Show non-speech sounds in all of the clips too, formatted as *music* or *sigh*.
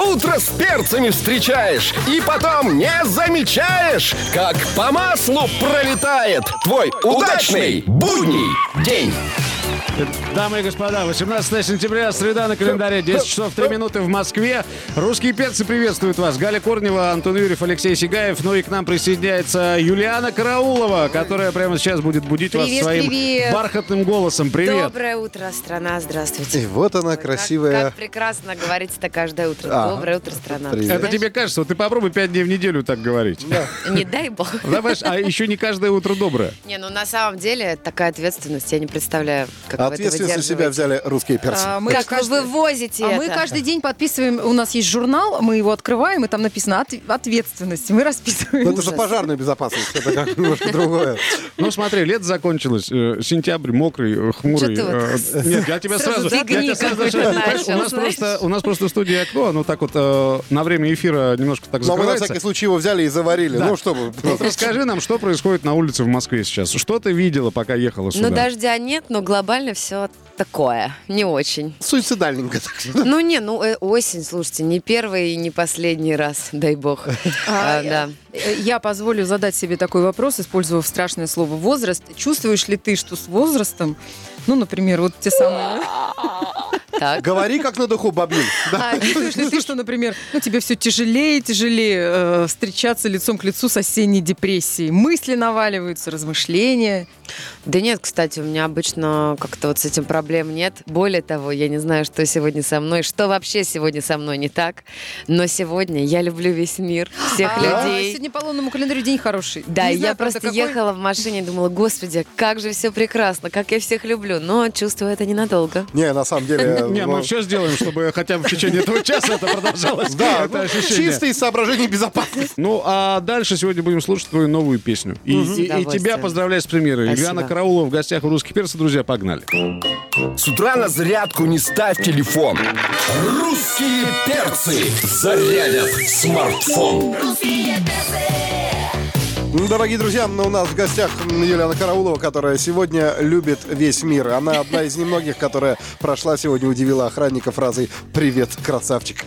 Утро с перцами встречаешь и потом не замечаешь, как по маслу пролетает твой удачный будний день. Дамы и господа, 18 сентября, среда на календаре, 10 часов 3 минуты в Москве. Русские перцы приветствуют вас. Галя Корнева, Антон Юрьев, Алексей Сигаев. Ну и к нам присоединяется Юлиана Караулова, которая прямо сейчас будет будить вас Привет, своим привет. бархатным голосом. Привет. Доброе утро, страна, здравствуйте. И вот она, Как- красивая. Как, прекрасно говорится-то каждое утро. А. Доброе утро, страна. Привет. Это тебе кажется, вот ты попробуй 5 дней в неделю так говорить. *laughs* Не дай бог. Давай, а еще не каждое утро доброе. Не, ну на самом деле такая ответственность, я не представляю, как Ответственность на себя взяли русские перцы. А, мы Как каждый- вы вывозите А это? мы каждый день подписываем, у нас есть журнал, мы его открываем, и там написано «От- ответственность. Мы расписываем. Ну, это за пожарную безопасность, это как немножко другое. Ну смотри, лето закончилось, э, сентябрь мокрый, э, хмурый. Э, Нет, я тебя сразу у нас просто у нас просто студия окно, оно так вот на время эфира немножко так Но мы на закрывается. всякий случай его взяли и заварили. Ну, чтобы... Вот расскажи нам, что происходит на улице в Москве сейчас. Что ты видела, пока ехала сюда? Ну дождя нет, но глобально все такое. Не очень. Суицидальненько так. Ну не, ну э, осень, слушайте, не первый и не последний раз, дай бог. *laughs* А, Да. Э, Я позволю задать себе такой вопрос, использовав страшное слово «возраст». Чувствуешь ли ты, что с возрастом, ну, например, вот те самые... *laughs* Так. Говори как на духу, бабин. А, чувствуешь ли ты, что, например, ну, тебе все тяжелее и тяжелее э, встречаться лицом к лицу с осенней депрессией? Мысли наваливаются, размышления. Да нет, кстати, у меня обычно как-то вот с этим проблем нет. Более того, я не знаю, что сегодня со мной, что вообще сегодня со мной не так. Но сегодня я люблю весь мир, всех А, людей. Сегодня по лунному календарю день хороший. Да, Не знаю, я правда, просто какой. ехала в машине и думала, господи, как же все прекрасно, как я всех люблю. Но чувствую это ненадолго. Не, на самом деле... *laughs* Не, мы все сделаем, чтобы хотя бы в течение этого часа это продолжалось. Да, это ну, из соображений безопасности. Ну, а дальше сегодня будем слушать твою новую песню. И, тебя поздравляю с премьерой. Ильяна Караулова в гостях у русских перцев. Друзья, погнали. С утра на зарядку не ставь телефон. Русские перцы зарядят смартфон. Ну, Дорогие друзья, ну, у нас в гостях Юлиана Караулова, которая сегодня любит весь мир. Она одна из немногих, которая прошла сегодня, удивила охранника фразой «Привет, красавчик».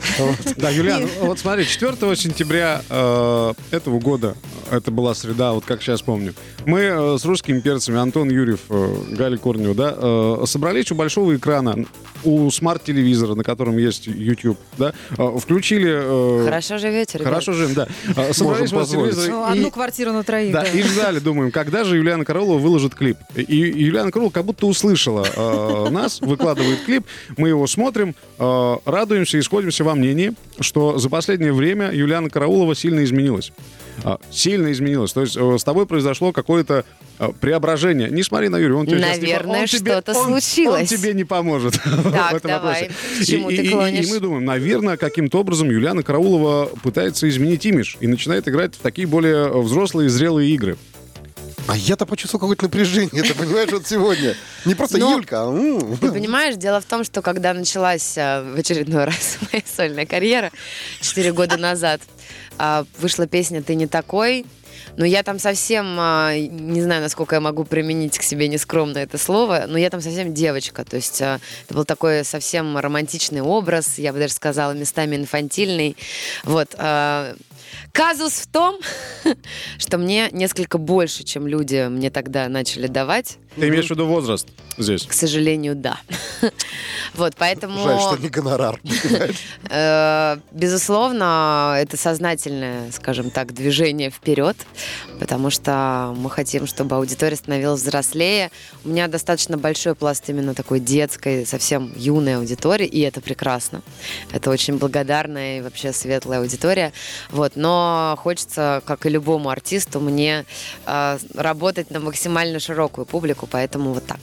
Да, Юлиан, вот смотри, 4 сентября э, этого года, это была среда, вот как сейчас помню, мы э, с русскими перцами, Антон Юрьев, э, Галя Корнева, да, собрались у большого экрана, у смарт-телевизора, на котором есть YouTube, да, включили... Хорошо живете, ребят? Хорошо живем, да. Собрались у телевизора Ну, одну квартиру на троих. Да, да. и ждали, думаем, когда же Юлиана Караулова выложит клип. И и Юлиана Караулова как будто услышала э, нас, выкладывает клип, мы его смотрим, э, радуемся и сходимся во мнении, что за последнее время Юлиана Караулова сильно изменилась. А, Сильно изменилась. То есть э, с тобой произошло какое-то э, преображение. Не смотри на Юрия, он тебе сейчас не Наверное, он тебе- что-то случилось. Он тебе не поможет *laughs* в Так, этом давай. вопросе. К чему И- ты и- и- клонишь? И мы думаем, наверное, каким-то образом Юлиана Караулова пытается изменить имидж и начинает играть в такие более взрослые, зрелые игры. А я-то почувствовал какое-то напряжение, ты понимаешь, вот сегодня. Не просто Но- Юлька, а... Ты понимаешь, дело в том, что когда началась а, в очередной *laughs* раз моя сольная карьера 4 года назад, а, вышла песня «Ты не такой», но я там совсем, а, не знаю, насколько я могу применить к себе нескромно это слово, но я там совсем девочка. То есть а, это был такой совсем романтичный образ, я бы даже сказала, местами инфантильный. Вот. а, Казус в том, *laughs* что мне несколько больше, чем люди мне тогда начали давать. Ты имеешь в виду возраст здесь? К сожалению, да. *laughs* Вот, поэтому... Жаль, что не гонорар. *laughs* Э, Безусловно, это сознательное, скажем так, движение вперед, потому что мы хотим, чтобы аудитория становилась взрослее. У меня достаточно большой пласт именно такой детской, совсем юной аудитории, и это прекрасно. Это очень благодарная и вообще светлая аудитория. Вот. Но хочется, как и любому артисту, мне э, работать на максимально широкую публику, поэтому вот так.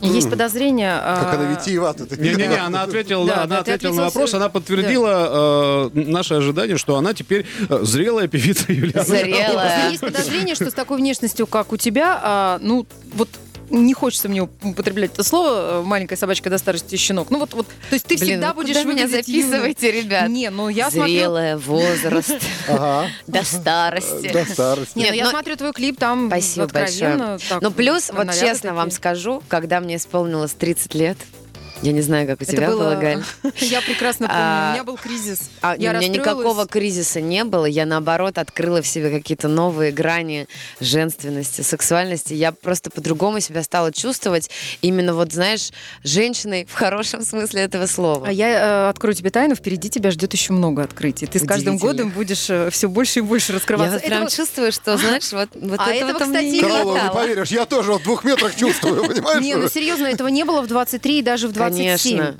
Есть подозрение... а, Как она витиевата. ты Не-не-не, она ответила, Да, она ответила на вопрос, она подтвердила э, наше ожидание, что она теперь э, зрелая певица Юлиана. Зрелая. Есть подозрение, что с такой внешностью, как у тебя, а, ну, вот не хочется мне употреблять это слово, э, маленькая собачка до старости щенок. Ну вот, вот, то есть ты Блин, всегда ну будешь куда меня юной. записывайте, ребят? Не, ну я смотрю... Зрелая, возраст, *laughs* Ага, до старости. до старости. Ну Нет, я но- смотрю твой клип, там Спасибо откровенно большое. так, Ну, плюс, вот честно вам скажу, когда мне исполнилось 30 лет, Я не знаю, как у Это тебя было, было- Галь. *laughs* Я прекрасно помню, А, у меня был кризис. А Я у меня никакого кризиса не было. Я, наоборот, открыла в себе какие-то новые грани женственности, сексуальности. Я просто по-другому себя стала чувствовать. Именно вот, знаешь, женщиной в хорошем смысле этого слова. А я э, открою тебе тайну, впереди тебя ждет еще много открытий. Ты с каждым годом будешь все больше и больше Я раскрываться. вот прям чувствую, что, знаешь, вот, вот А этого, кстати, не Караулова, не поверишь, я тоже в двух метрах чувствую, *laughs* понимаешь? Не, ну серьезно, этого не было в 23 и даже в 27. Конечно.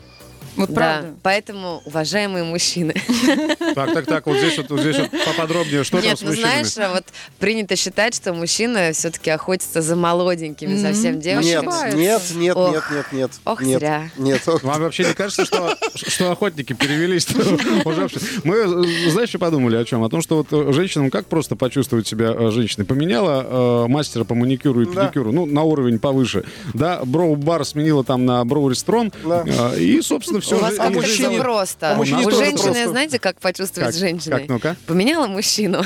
Вот Да, правда. поэтому, уважаемые мужчины, *laughs* Так, так, так, вот здесь вот, вот здесь вот поподробнее, что там Нет, с ну мужчинами? знаешь, вот принято считать, что мужчина все-таки охотится за молоденькими Мгм. совсем Нет, девушками. Ошибаются. нет, нет, Ох. нет, нет, нет. Ох, нет, зря. Нет, ох. *laughs* Вам вообще не кажется, что, что охотники перевелись уже? Мы, э, знаешь, что подумали о чем? О том, что вот э, женщинам как просто почувствовать себя э, женщиной? Поменяла э, мастера по маникюру и Да. педикюру, ну, на уровень повыше. Да, броу-бар сменила там на броу-ресторан. Да. э, И, собственно, все. У вас как-то мужчине- все просто. а У тоже женщины, просто. знаете, как почувствовать Как? женщиной? Как, ну-ка? Поменяла мужчину.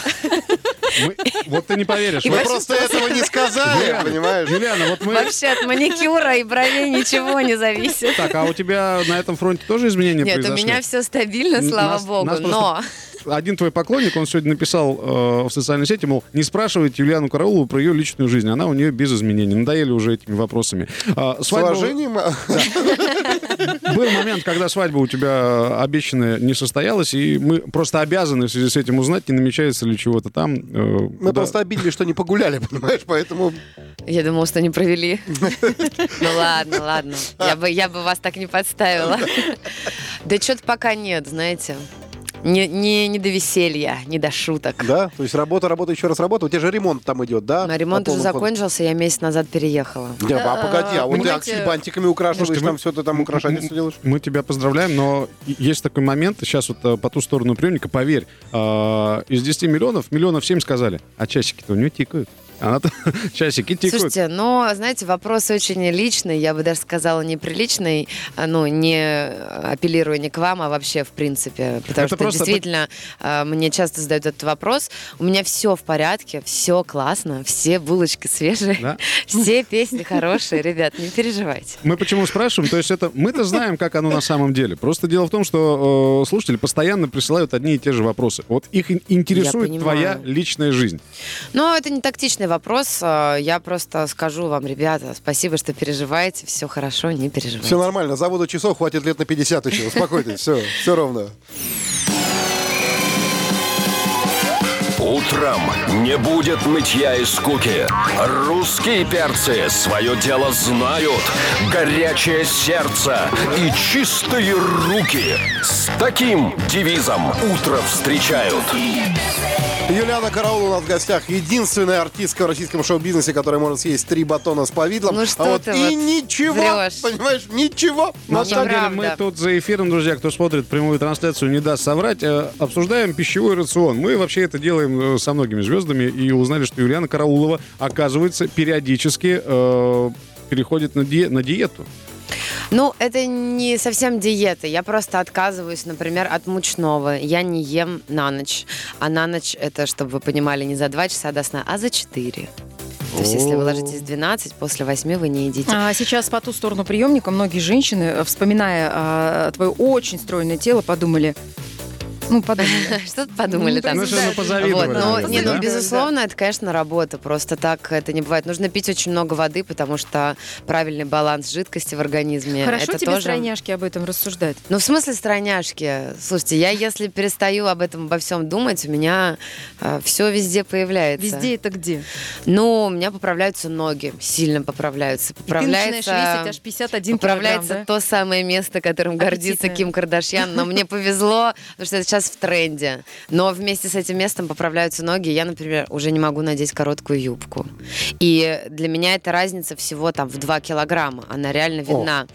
Мы- Вот ты не поверишь. И Мы просто этого не сказали, понимаешь? Юлиана, вот мы... Вообще от маникюра и бровей ничего не зависит. Так, а у тебя на этом фронте тоже изменения Нет, у произошли? меня все стабильно, слава нас- богу. нас Но один твой поклонник, он сегодня написал э, в социальной сети, мол, не спрашивайте Юлиану Караулову про ее личную жизнь, она у нее без изменений. Надоели уже этими вопросами. С свадьба- уважением. а, Был момент, когда свадьба у тебя обещанная не состоялась, и мы просто обязаны в связи с этим узнать, не намечается ли чего-то там. э, Мы просто обидели, что не погуляли, понимаешь? Поэтому я думала, что не провели. *laughs* Ну ладно, ладно. Я бы вас так не подставила. *laughs* Да что-то пока нет, знаете. Не, не, не до веселья, не до шуток. Да, то есть работа, работа, еще раз работа. У тебя же ремонт там идет, да? Но ремонт уже закончился, я месяц назад переехала. Да, а погоди, а вот ты бантиками украшиваешь, там все ты там украшательство делаешь? Мы тебя поздравляем, но есть такой момент, сейчас вот э, по ту сторону приемника, поверь, э, из 10 миллионов, миллионов 7 сказали, а часики-то у нее тикают. Она-то *laughs* часики тикают. Слушайте, но, знаете, вопрос очень личный, я бы даже сказала неприличный, а, ну, не апеллируя не к вам, а вообще в принципе. Потому Это что просто- действительно а, мне часто задают этот вопрос. У меня все в порядке, все классно, все булочки свежие, Да? *laughs* все песни хорошие, ребят, не переживайте. Мы почему спрашиваем? То есть это мы-то знаем, как оно на самом деле. Просто дело в том, что э, слушатели постоянно присылают одни и те же вопросы. Вот их ин- интересует твоя личная жизнь. Но это не тактичный вопрос, а, я просто скажу вам, ребята, спасибо, что переживаете, все хорошо, не переживайте. Все нормально, заводу часов хватит лет на 50 еще. Успокойтесь, все, все ровно. Утром не будет нытья и скуки. Русские перцы свое дело знают. Горячее сердце и чистые руки. С таким девизом утро встречают. Юлиана Караул у нас в гостях. Единственная артистка в российском шоу-бизнесе, которая может съесть три батона с повидлом. Ну что а вот ты и вот ничего, врешь. понимаешь, ничего. На Ну, самом деле мы тут за эфиром, друзья, кто смотрит прямую трансляцию, не даст соврать, э, обсуждаем пищевой рацион. Мы вообще это делаем э, со многими звездами и узнали, что Юлиана Караулова, оказывается, периодически э, переходит на, ди- на диету. Ну, это не совсем диета. Я просто отказываюсь, например, от мучного. Я не ем на ночь. А на ночь это, чтобы вы понимали, не за 2 часа до сна, а за 4. То есть, если вы ложитесь в 12, после 8 вы не едите. А сейчас по ту сторону приемника многие женщины, э, вспоминая а, твое очень стройное тело, подумали, ну, *laughs* подумали. Что подумали Ну, там? Ну, что, ну, позавидовали, Вот, ну, не, ну, безусловно, это, конечно, работа. Просто так это не бывает. Нужно пить очень много воды, потому что правильный баланс жидкости в организме. Хорошо это тебе тоже... стройняшки об этом рассуждать. Ну, в смысле стройняшки? Слушайте, я если перестаю об этом обо всем думать, у меня все везде появляется. Везде это где? Ну, у меня поправляются ноги, сильно поправляются. И ты начинаешь Поправляется... весить аж 51 Поправляется да? то самое место, которым гордится. Ким Кардашьян, но мне повезло, потому что это сейчас в тренде. Но вместе с этим местом поправляются ноги. Я, например, уже не могу надеть короткую юбку. И для меня эта разница всего там в 2 килограмма. Она реально видна.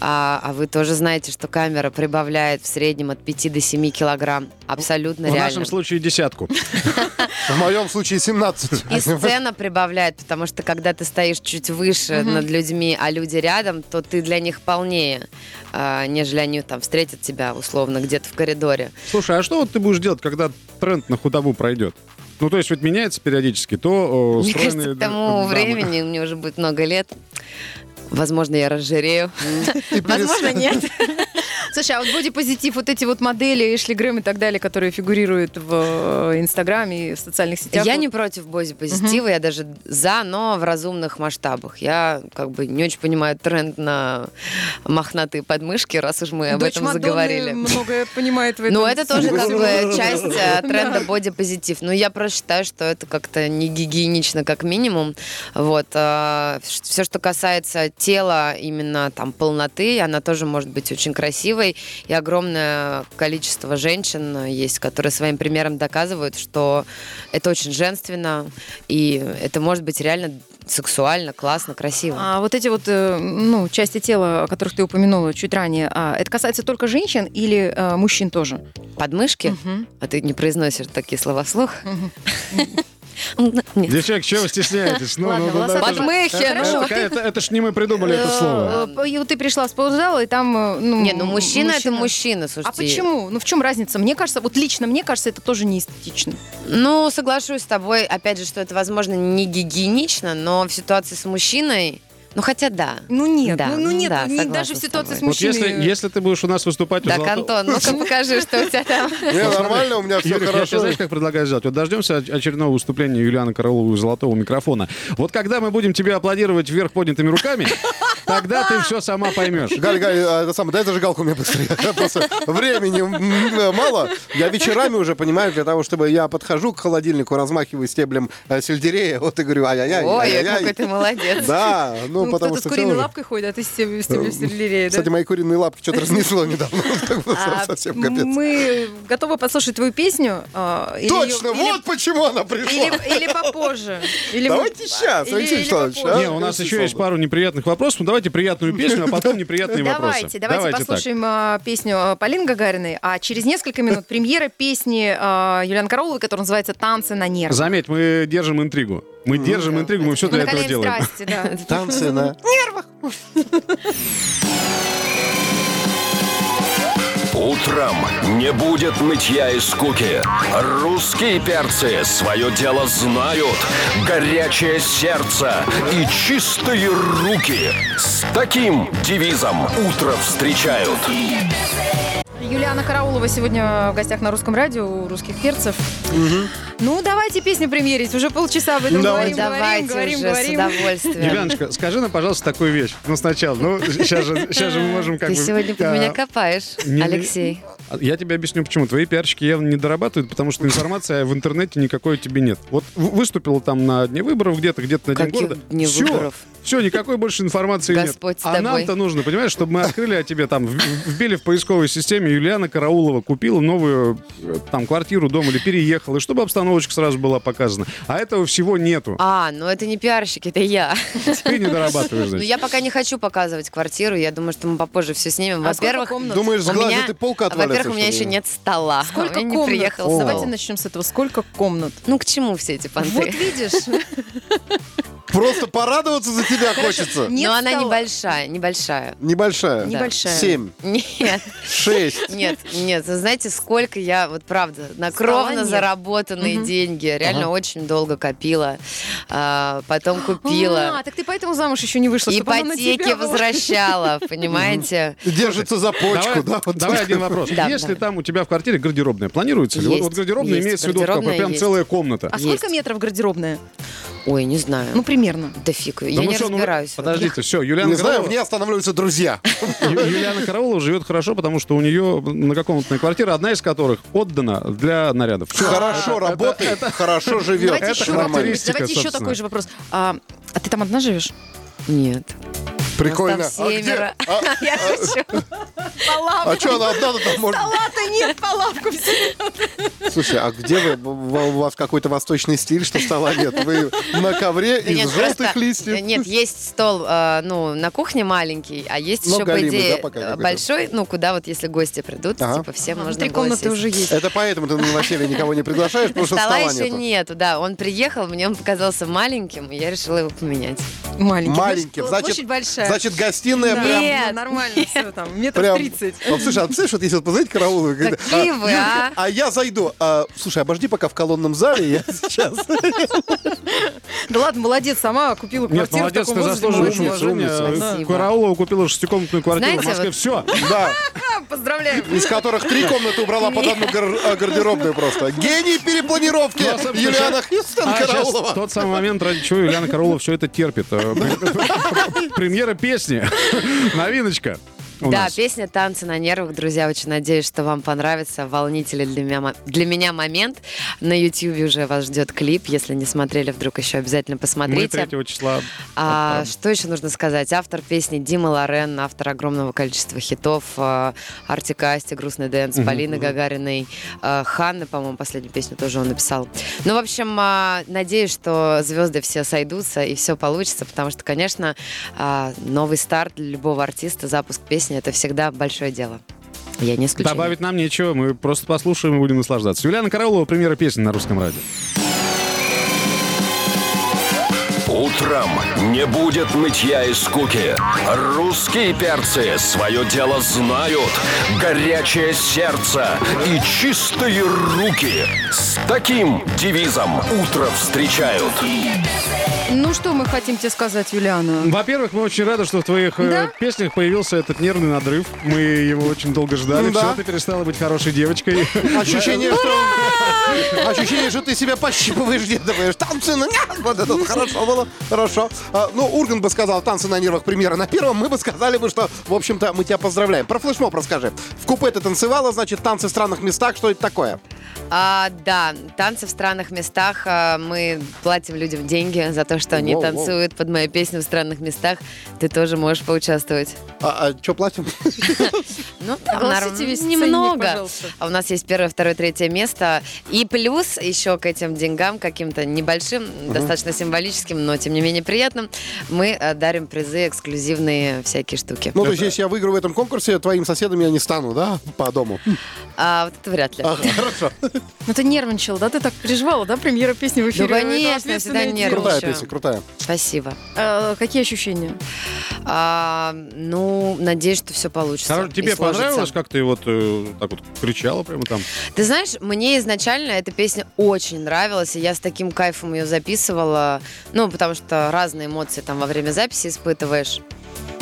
А, а вы тоже знаете, что камера прибавляет в среднем от 5 до 7 килограмм. Абсолютно В реально. нашем случае десятку. *laughs* В моем случае 17. И сцена прибавляет, потому что когда ты стоишь чуть выше над людьми, а люди рядом, то ты для них полнее, нежели они там встретят тебя условно где-то в коридоре. Слушай, а что вот ты будешь делать, когда тренд на худобу пройдет? Ну, то есть, вот меняется периодически, то э, Мне кажется, к тому дамы. времени, мне уже будет много лет, Возможно, я разжирею. Возможно, нет. Слушай, а вот бодипозитив, вот эти вот модели, Эшли Грэм и так далее, которые фигурируют в э, Инстаграме и в социальных сетях. Я не против бодипозитива, я даже за, но в разумных масштабах. Я как бы не очень понимаю тренд на мохнатые подмышки, раз уж мы об Дочь этом Мадонны заговорили. многое понимает в этом. Ну, это тоже как бы часть э, тренда бодипозитив. Но я просто считаю, что это как-то не гигиенично, как минимум. Вот. Все, что касается тела, именно там полноты, она тоже может быть очень красивой. И огромное количество женщин есть, которые своим примером доказывают, что это очень женственно, и это может быть реально сексуально, классно, красиво. А вот эти вот э, ну, части тела, о которых ты упомянула чуть ранее, а, это касается только женщин или э, мужчин тоже? Подмышки? Мгм. А ты не произносишь такие слова вслух? Мгм. *laughs* Нет. Девчонки, чего вы стесняетесь? Ну, Ладно, ну, ну, это же- это- ну. это- ж не мы придумали это слово. Э, И вот ты пришла в спортзал, и там... э, Ну, Не, ну мужчина, это мужчина, А слушайте. почему? Ну в чем разница? Мне кажется, вот лично мне кажется, это тоже не эстетично. Ну, соглашусь с тобой, опять же, что это, возможно, не гигиенично, но в ситуации с мужчиной, ну хотя да. Ну нет, Да, ну, ну нет, да, ну, не- даже в ситуации с тобой. Вот мужчиной. если, если ты будешь у нас выступать... у Так, Золотого- Антон, ну-ка покажи, что у тебя там. *laughs* Не, нормально, у меня все хорошо. знаешь, как предлагаю сделать? Вот дождемся оч- очередного выступления Юлианы Карауловой у золотого микрофона. Вот когда мы будем тебе аплодировать вверх поднятыми руками, *laughs* тогда ты все сама поймешь. Галь, Галь, а, это самое, дай зажигалку мне быстрее. *laughs* Просто времени мало. Я вечерами уже, понимаешь, для того, чтобы я подхожу к холодильнику, размахиваю стеблем э, сельдерея, вот и говорю, ай-яй-яй, Ой, какой ты молодец. Да, ну, Ну, потому кто-то что с куриной лапкой ходит, а ты с стеб- стеблем сельдерея, да? Кстати, мои куриные лапки что-то разнесло *laughs* недавно. *laughs* А, Совсем капец. Мы готовы послушать твою песню. а, Точно, вот почему она пришла. Или, попозже. Давайте или- Алексей Вячеславович, а? Не, у нас еще есть пару неприятных вопросов. Ну, давайте приятную песню, а *laughs* потом неприятные вопросы. Давайте, давайте, послушаем песню Полины Гагариной, а через несколько минут премьера песни Юлианы Карауловой, которая называется «Танцы на нервах». Заметь, мы держим интригу. Мы держим интригу, мы все Мы для этого делаем. страсти, да. *laughs* Танцы на... Утром не будет нытья и скуки. Русские перцы свое дело знают. Горячее сердце и чистые руки. С таким девизом утро встречают. Юлиана Караулова сегодня в гостях на русском радио у русских перцев. Ну, давайте песню премьерить. Уже полчаса об этом Давайте. говорим, Давайте говорим, уже говорим, с удовольствием. Юляночка, скажи нам, пожалуйста, такую вещь. Ну, сначала. Ну, сейчас же, сейчас же мы можем как Ты бы... сегодня под а, меня копаешь, не- Алексей. А Я тебе объясню, почему. Твои пиарщики явно не дорабатывают, потому что информации в интернете никакой тебе нет. Вот выступила там на дне выборов где-то, где-то на день города. дней Все, выборов? все, никакой больше информации Господь нет. с А нам-то нужно, понимаешь, чтобы мы открыли о тебе там, вбили в поисковой системе Юлиана Караулова, купила новую э, там квартиру, дом или переехала, и чтобы обстановочка сразу была показана. А этого всего нету. А, ну это не пиарщик, это я. Ты не дорабатываешь, *laughs* Ну значит. я пока не хочу показывать квартиру, я думаю, что мы попозже все снимем. А Во-первых? Думаешь, с глаза меня, ты полка отвалится? во-первых, у меня еще нет стола. *laughs* Сколько комнат? приехал Давайте начнем с этого. Сколько комнат? Ну к чему все эти понты? Вот видишь, *laughs* Просто порадоваться за тебя хочется. Но она небольшая, небольшая. Небольшая. Небольшая. Семь, Нет, шесть. *laughs* нет, нет. Вы знаете, сколько я, вот правда, на кровно заработанные деньги, реально очень долго копила, а, потом купила. А, так ты поэтому замуж еще не вышла, Ипотеки возвращала, *laughs* понимаете? Держится за почку, Давай, да? давай один вопрос. Если там у тебя в квартире гардеробная, планируется ли? Вот, гардеробная есть. имеется в виду, прям целая комната. А сколько метров гардеробная? Ой, не знаю. Ну, примерно. Да фиг, Да я ну не что, ну, разбираюсь. Подождите, все, Юлиана Не знаю, в ней останавливаются друзья. Ю- Юлиана Караулова живет хорошо, потому что у нее многокомнатная квартира, одна из которых отдана для нарядов. Всё. Хорошо работает, хорошо живет. Давайте это еще, характеристика. Давайте еще собственно. такой же вопрос. А, а ты там одна живешь? Нет. Прикольно. Там А где? А- *laughs* Я шучу. По А что она одна там может? Салата нет, по лавку все. Слушай, а где вы? В- У вас какой-то восточный стиль, что стола нет? Вы на ковре из желтых листьев? Нет, есть стол, э, ну, на кухне маленький, а есть Ну, еще, по идее, э, большой, ну, куда вот, если гости придут, типа, всем можно Внутри было комнаты уже есть. Это поэтому ты на новоселье никого не приглашаешь, потому что Стола еще нету. да. Он приехал, мне он показался маленьким, и я решила его поменять. Маленький. Маленьким. Значит, большая. Значит, гастиная Да, прям... Нет, ну, нормально все там, метров Прям, 30. Вот, слушай, а представляешь, вот если вот позвонить караулу Какие вы, а? А я зайду. А, слушай, обожди пока в колонном зале, я *laughs* сейчас. Да ладно, молодец, сама купила Нет, квартиру в молодец, таком ты заслуживаешь. Спасибо. Караулова купила шестикомнатную квартиру в Москве. вот- Все. Да, *laughs* Поздравляем. из которых три комнаты убрала под одну а, гардеробную просто. Гений перепланировки Ну, особенно Юлиана Хьюстон А сейчас Караулова. тот самый момент, ради чего Юлиана Караулова все это терпит. *laughs* Премьера песни. *laughs* Новиночка. У Да, нас. песня «Танцы на нервах». Друзья, очень надеюсь, что вам понравится. Волнительный для меня, для меня момент. На YouTube уже вас ждет клип. Если не смотрели, вдруг еще обязательно Мы посмотрите. 3 числа. А, что еще нужно сказать? Автор песни Дима Лорен, автор огромного количества хитов. э, Artik и Asti, «Грустный dance», Полины Гагариной, э, Ханны, по-моему, последнюю песню тоже он написал. Ну, в общем, а, надеюсь, что звезды все сойдутся и все получится, потому что, конечно, а, новый старт для любого артиста, запуск песни — это всегда большое дело. Я не исключение. Добавить нам нечего, мы просто послушаем и будем наслаждаться. Юлиана Караулова, премьера песни на русском радио. Утром не будет нытья и скуки. Русские перцы свое дело знают. Горячее сердце и чистые руки. С таким девизом утро встречают. Ну что мы хотим тебе сказать, Юлиана? Во-первых, мы очень рады, что в твоих э, Да? песнях появился этот нервный надрыв. Мы его очень долго ждали. Да. Все, ты перестала быть хорошей девочкой. *laughs* Ощущение, что... *laughs* Ощущение, что ты себя пощипываешь, делаешь. Танцы на нервах. Вот это хорошо было. Хорошо. А, ну, Ургант бы сказал, танцы на нервах премьера на первом. Мы бы сказали бы, что, в общем-то, мы тебя поздравляем. Про флешмоб расскажи. В купе ты танцевала, значит, танцы в странных местах. Что это такое? А, да, танцы в странных местах. а, Мы платим людям деньги за то, что они Воу, воу. танцуют под мою песню в странных местах. Ты тоже можешь поучаствовать. А, что платим? *laughs* Ну, там немного. А у нас есть первое, второе, третье место. И плюс еще к этим деньгам, каким-то небольшим, достаточно символическим, но тем не менее приятным, мы э, дарим призы, эксклюзивные всякие штуки. Ну, то есть, если я выиграю в этом конкурсе, твоим соседом я не стану, да? По дому. А вот это вряд ли. Ага, хорошо. Ну ты нервничала, да? Ты так переживала, да? Премьера песни в эфире. Ну, конечно, я всегда нервничаю. Крутая песня, крутая. Спасибо. А, Какие ощущения? А, ну, надеюсь, что все получится. Хорошо, Тебе понравилось, как ты вот э, так вот кричала прямо там? Ты знаешь, мне изначально эта песня очень нравилась, и я с таким кайфом ее записывала, ну, потому что разные эмоции там во время записи испытываешь.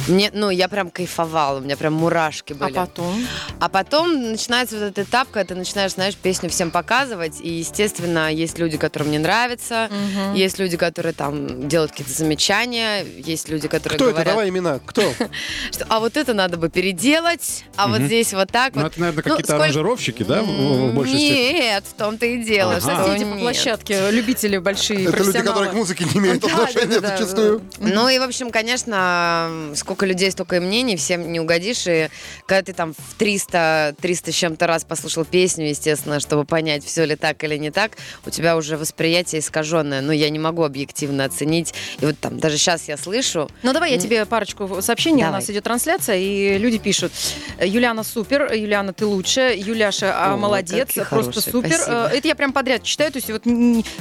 Мне, ну, я прям кайфовала, у меня прям мурашки А были. потом? А потом начинается вот этот этап, когда ты начинаешь, знаешь, песню всем показывать, и, естественно, есть люди, которым не нравится, Мгм. есть люди, которые там делают какие-то замечания, есть люди, которые Кто это? говорят, Давай имена. Кто? *laughs* что а вот это надо бы переделать, а вот здесь вот так Ну, вот. это, наверное, Ну, какие-то сколько- аранжировщики, да, в, в большей степени? Нет, в том-то и дело, Ага. Соседи по нет. площадке, любители большие, Это люди, которые к музыке не имеют *laughs* отношения зачастую. Ну и, в общем, конечно, сколько людей, столько и мнений, всем не угодишь. И когда ты там в 300, 300 с чем-то раз послушал песню, естественно, чтобы понять, все ли так или не так, у тебя уже восприятие искаженное. Но я не могу объективно оценить. И вот там даже сейчас я слышу, Ну давай я тебе парочку сообщений. У Давай. нас идет трансляция, и люди пишут. Юлиана супер, Юлиана ты лучшая, Юляша а, О, молодец, просто хорошие, супер. спасибо. Э, Это я прям подряд читаю, то есть вот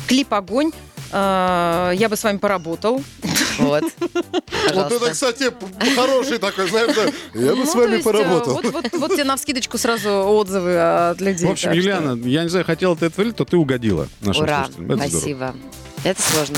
клип огонь. Э, Я бы с вами поработал. *laughs* вот, Вот это, кстати, хороший такой, знаешь, да. я бы Ну, с вами э, поработал. Вот, тебе на вскидочку сразу отзывы от людей. В общем, Юлиана, я не знаю, хотела ты это или то ты угодила нашим Ура. Это спасибо. Это сложно.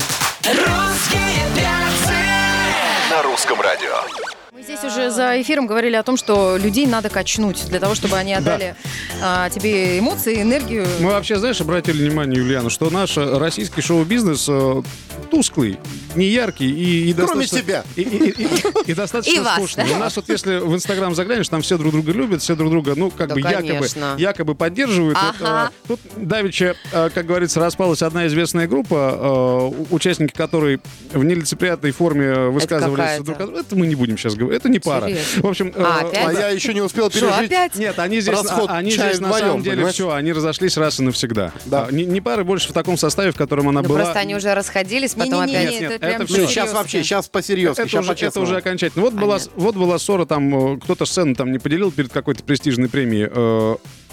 На русском радио. Здесь уже за эфиром говорили о том, что людей надо качнуть для того, чтобы они отдали а, тебе эмоции, энергию. Мы вообще, знаешь, обратили внимание, Юлиана, что наш э, российский шоу-бизнес э, тусклый, неяркий и, и Кроме достаточно... тебя. И, и- и- и достаточно И вас, скучный. да? У нас вот если в Инстаграм заглянешь, там все друг друга любят, все друг друга, ну, как Да, бы якобы, конечно. якобы поддерживают. Вот, Ага. э, тут давеча, э, как говорится, распалась одна известная группа, э, участники которой в нелицеприятной форме высказывались друг о друге. Это мы не будем сейчас говорить. Это не пара. Интересно. В общем, э, А, опять? А я еще не успел Что, пережить. опять? нет, они здесь, Расход а- они здесь на вдвоем, самом деле понимаешь? все, они разошлись раз и навсегда. Да. А, не, не пары больше в таком составе, в котором она Ну, была. просто они уже расходились, потом опять... Нет, нет, это это. Ну, сейчас серьезно. вообще, сейчас по-серьезки, это, сейчас уже, это уже окончательно. Вот была, Понятно. вот была ссора, там э, кто-то сцену там не поделил перед какой-то престижной премией.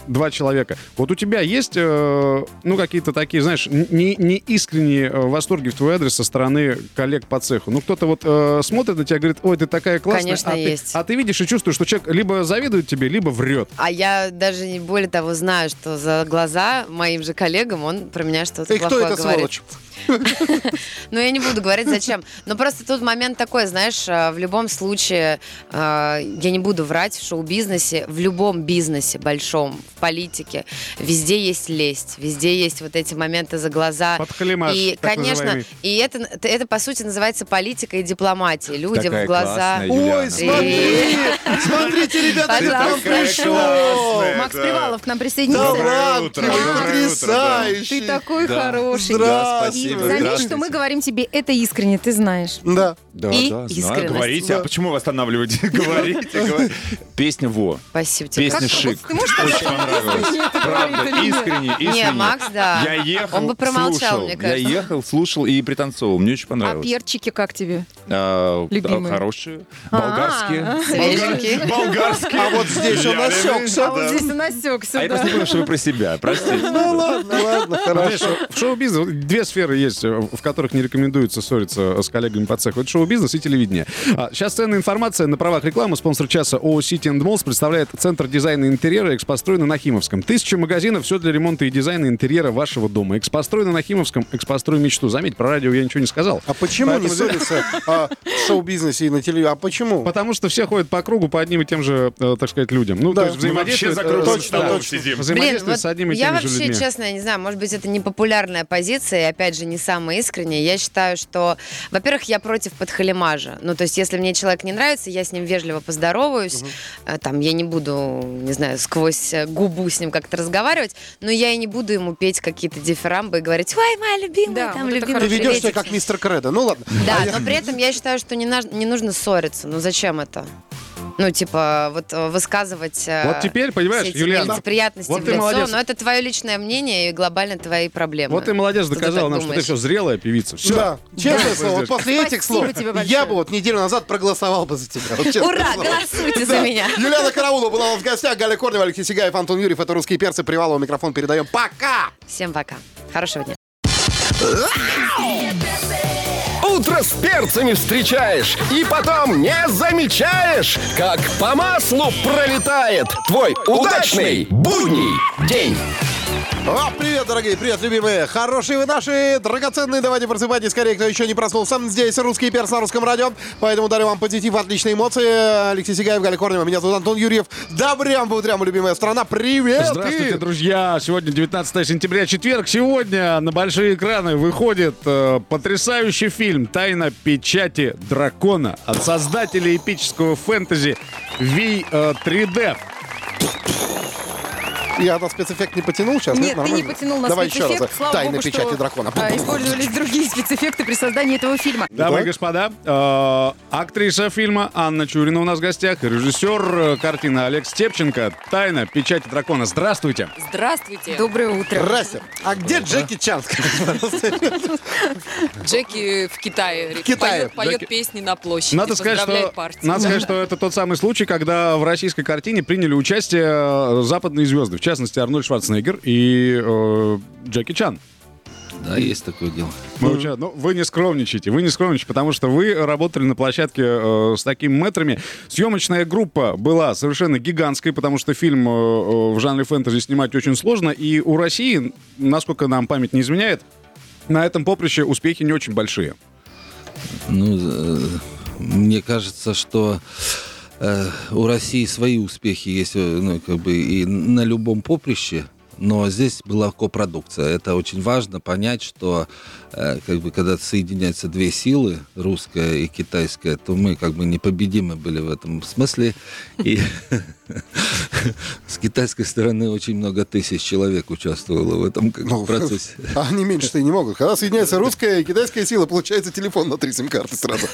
Два человека. Вот у тебя есть, э, ну, какие-то такие, знаешь, не, не искренние э, восторги в твой адрес со стороны коллег по цеху? Ну, кто-то вот э, смотрит на тебя и говорит, ой, ты такая классная. Конечно, а ты- есть. а ты видишь и чувствуешь, что человек либо завидует тебе, либо врет. А я даже не более того знаю, что за глаза моим же коллегам он про меня что-то И кто плохое это говорит. сволочь? *laughs* Ну, я не буду говорить, зачем. Но просто тут момент такой, знаешь, э, в любом случае, э, я не буду врать в шоу-бизнесе, в любом бизнесе большом, в политике, везде есть лесть, везде есть вот эти моменты за глаза. Подхалимаш, И, так конечно, называемый. и это, это, это, по сути, называется политика и дипломатия. Люди Такая в глаза... Ой, смотри, смотрите, ребята, нам Пожалуйста. пришел. Макс Привалов к нам Да присоединился. ладно, утро, ты доброе утро, потрясающий. Ты такой Да. хороший. Да, И спасибо. заметь, что мы говорим тебе это искренне, ты знаешь. Да. Да, И да, знаю. искренность. Говорите, Да. а почему вы останавливаете? *laughs* Говорите, говорите. Песня «Во». Спасибо тебе. Песня Как- «Шик». вот ты можешь Очень понравилась. Правда, искренне, искренне. Не, Макс, да. Я ехал, Он бы промолчал, слушал. мне Я кажется. ехал, слушал и пританцовывал. Мне очень А понравилось. перчики как тебе? А, Любимые? Хорошие. А, Болгарские. Свеженькие. Болгарские. А вот здесь он осекся. А вот здесь он осекся, А я просто не понял, что вы про себя. Простите. Ну ладно, ладно, хорошо. в шоу-бизнесе вот две сферы есть, э, в которых не рекомендуется ссориться с коллегами по цеху. Это шоу-бизнес и телевидение. А, Сейчас ценная информация на правах рекламы. Спонсор часа ООО City and Malls представляет Центр дизайна и интерьера «Экспострой» на Нахимовском. Тысяча магазинов, все для ремонта и дизайна интерьера вашего дома. «Экспострой» на Нахимовском, «Экспострой мечту». Заметь, про радио я ничего не сказал. А почему не Поэтому здесь- ссориться а, в шоу-бизнесе и на телевидении? А почему? Потому что все ходят по кругу по одним и тем же, э, так сказать, людям. Ну, Да. то есть вообще э, круглым точно, точно. сидим. Блин, взаимодействуют вот с одними и я теми же вообще, людьми. честно, я не знаю, может быть, это непопулярная позиция, и опять же, не самая искренняя. Я считаю, что, во-первых, я против подхалимажа. Ну, то есть, если мне человек не нравится, я с ним вежливо поздороваюсь, э, там, я не буду, не знаю, сквозь э, губу с ним как-то разговаривать, но я и не буду ему петь какие-то дифирамбы и говорить, ой, моя любимая, Да, там, вот это любимый Ты ведешь себя приветики». как мистер Кредо. Ну ладно. Да, но при этом я считаю, что не, наж- не нужно ссориться. Ну, зачем это? Ну, типа, вот э, высказывать э, Вот теперь, понимаешь, все эти Юлиана, нелицеприятности вот в ты лицо, молодец. но это твое личное мнение и глобально твои проблемы. Вот ты молодец, доказала нам, что ты все зрелая певица. Все. Да, честное Да. слово, вот после этих слов я бы вот неделю назад проголосовал бы за тебя. вот Ура, слово. голосуйте за меня. Юлиана Караулова была у нас в гостях, Галя Корнева, Алексей Сигаев, Антон Юрьев. Это «Русские перцы». Привалову микрофон передаем. Пока! Всем пока. Хорошего дня. Утро с перцами встречаешь и потом не замечаешь, как по маслу пролетает твой удачный будний день. О, привет, дорогие, привет, любимые. Хорошие вы наши, драгоценные. Давайте просыпайтесь скорее, кто еще не проснулся. Здесь русский перс на русском радио. Поэтому дарю вам позитив, отличные эмоции. Алексей Сигаев, Галя Корнева. Меня зовут Антон Юрьев. Добрям бы утрям, любимая страна. Привет! Здравствуйте, друзья! Сегодня 19 сентября, четверг. Сегодня на большие экраны выходит э, потрясающий фильм «Тайна печати дракона» от создателей эпического фэнтези V3D. Я на спецэффект не потянул сейчас? Нет, ты не потянул на Давай еще спецэффект. раз. Слава Тайна богу, печати что, дракона. а, использовались другие спецэффекты при создании этого фильма. Дамы и господа, э, актриса фильма Анна Чурина у нас в гостях, и режиссер э, картины Олег Степченко «Тайна печати дракона». Здравствуйте! Здравствуйте. Доброе утро. Здрасте. А где Джеки Чан? Джеки в Китае. В Китае. Поет, песни на площади. Надо сказать, что, надо сказать, что это тот самый случай, когда в российской картине приняли участие э, западные звезды, в частности Арнольд Шварценеггер и э, Джеки Чан. Да, есть такое дело. Мы уча- ну, вы не скромничаете, вы не скромничаете, потому что вы работали на площадке э, с такими мэтрами. Съемочная группа была совершенно гигантской, потому что фильм э, э, в жанре фэнтези снимать очень сложно. И у России, насколько нам память не изменяет, на этом поприще успехи не очень большие. Ну, э, мне кажется, что у России свои успехи есть, э, ну, как бы и на любом поприще. Но здесь была копродукция. Это очень важно понять, что э, как бы, когда соединяются две силы, русская и китайская, то мы как бы непобедимы были в этом смысле. И *laughs* с китайской стороны очень много тысяч человек участвовало в этом Ну, процессе. А они меньше-то и не могут. Когда соединяется русская и китайская сила, получается телефон на три сим-карты сразу.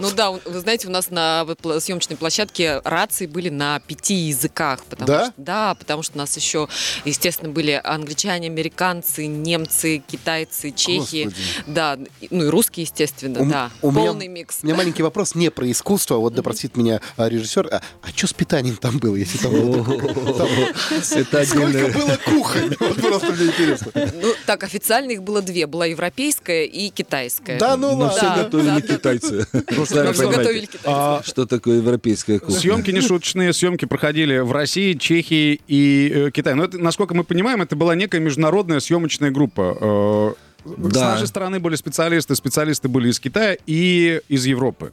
Ну да, вы знаете, у нас на съемочной площадке рации были на пяти языках. Да? Да, потому что у нас еще, естественно, были англичане, американцы, немцы, китайцы, чехи. Да, ну и русские, естественно, да. Полный микс. У меня маленький вопрос не про искусство. Вот, да простит меня а, режиссер. А, а что с воспитанием там был, если там было *laughs* Сколько было кухонь? *laughs* Вот просто мне интересно. Ну, так, официально их было две. Была европейская и китайская. Да ну Но все Да, готовили да, да. китайцы. Но Сами все готовили китайцы. А, Что такое европейская кухня? Съемки нешуточные, съемки проходили в России, Чехии и э, Китае. Но насколько мы понимаем, это была некая международная съемочная группа. Э, С Да. нашей стороны были специалисты, специалисты были из Китая и из Европы.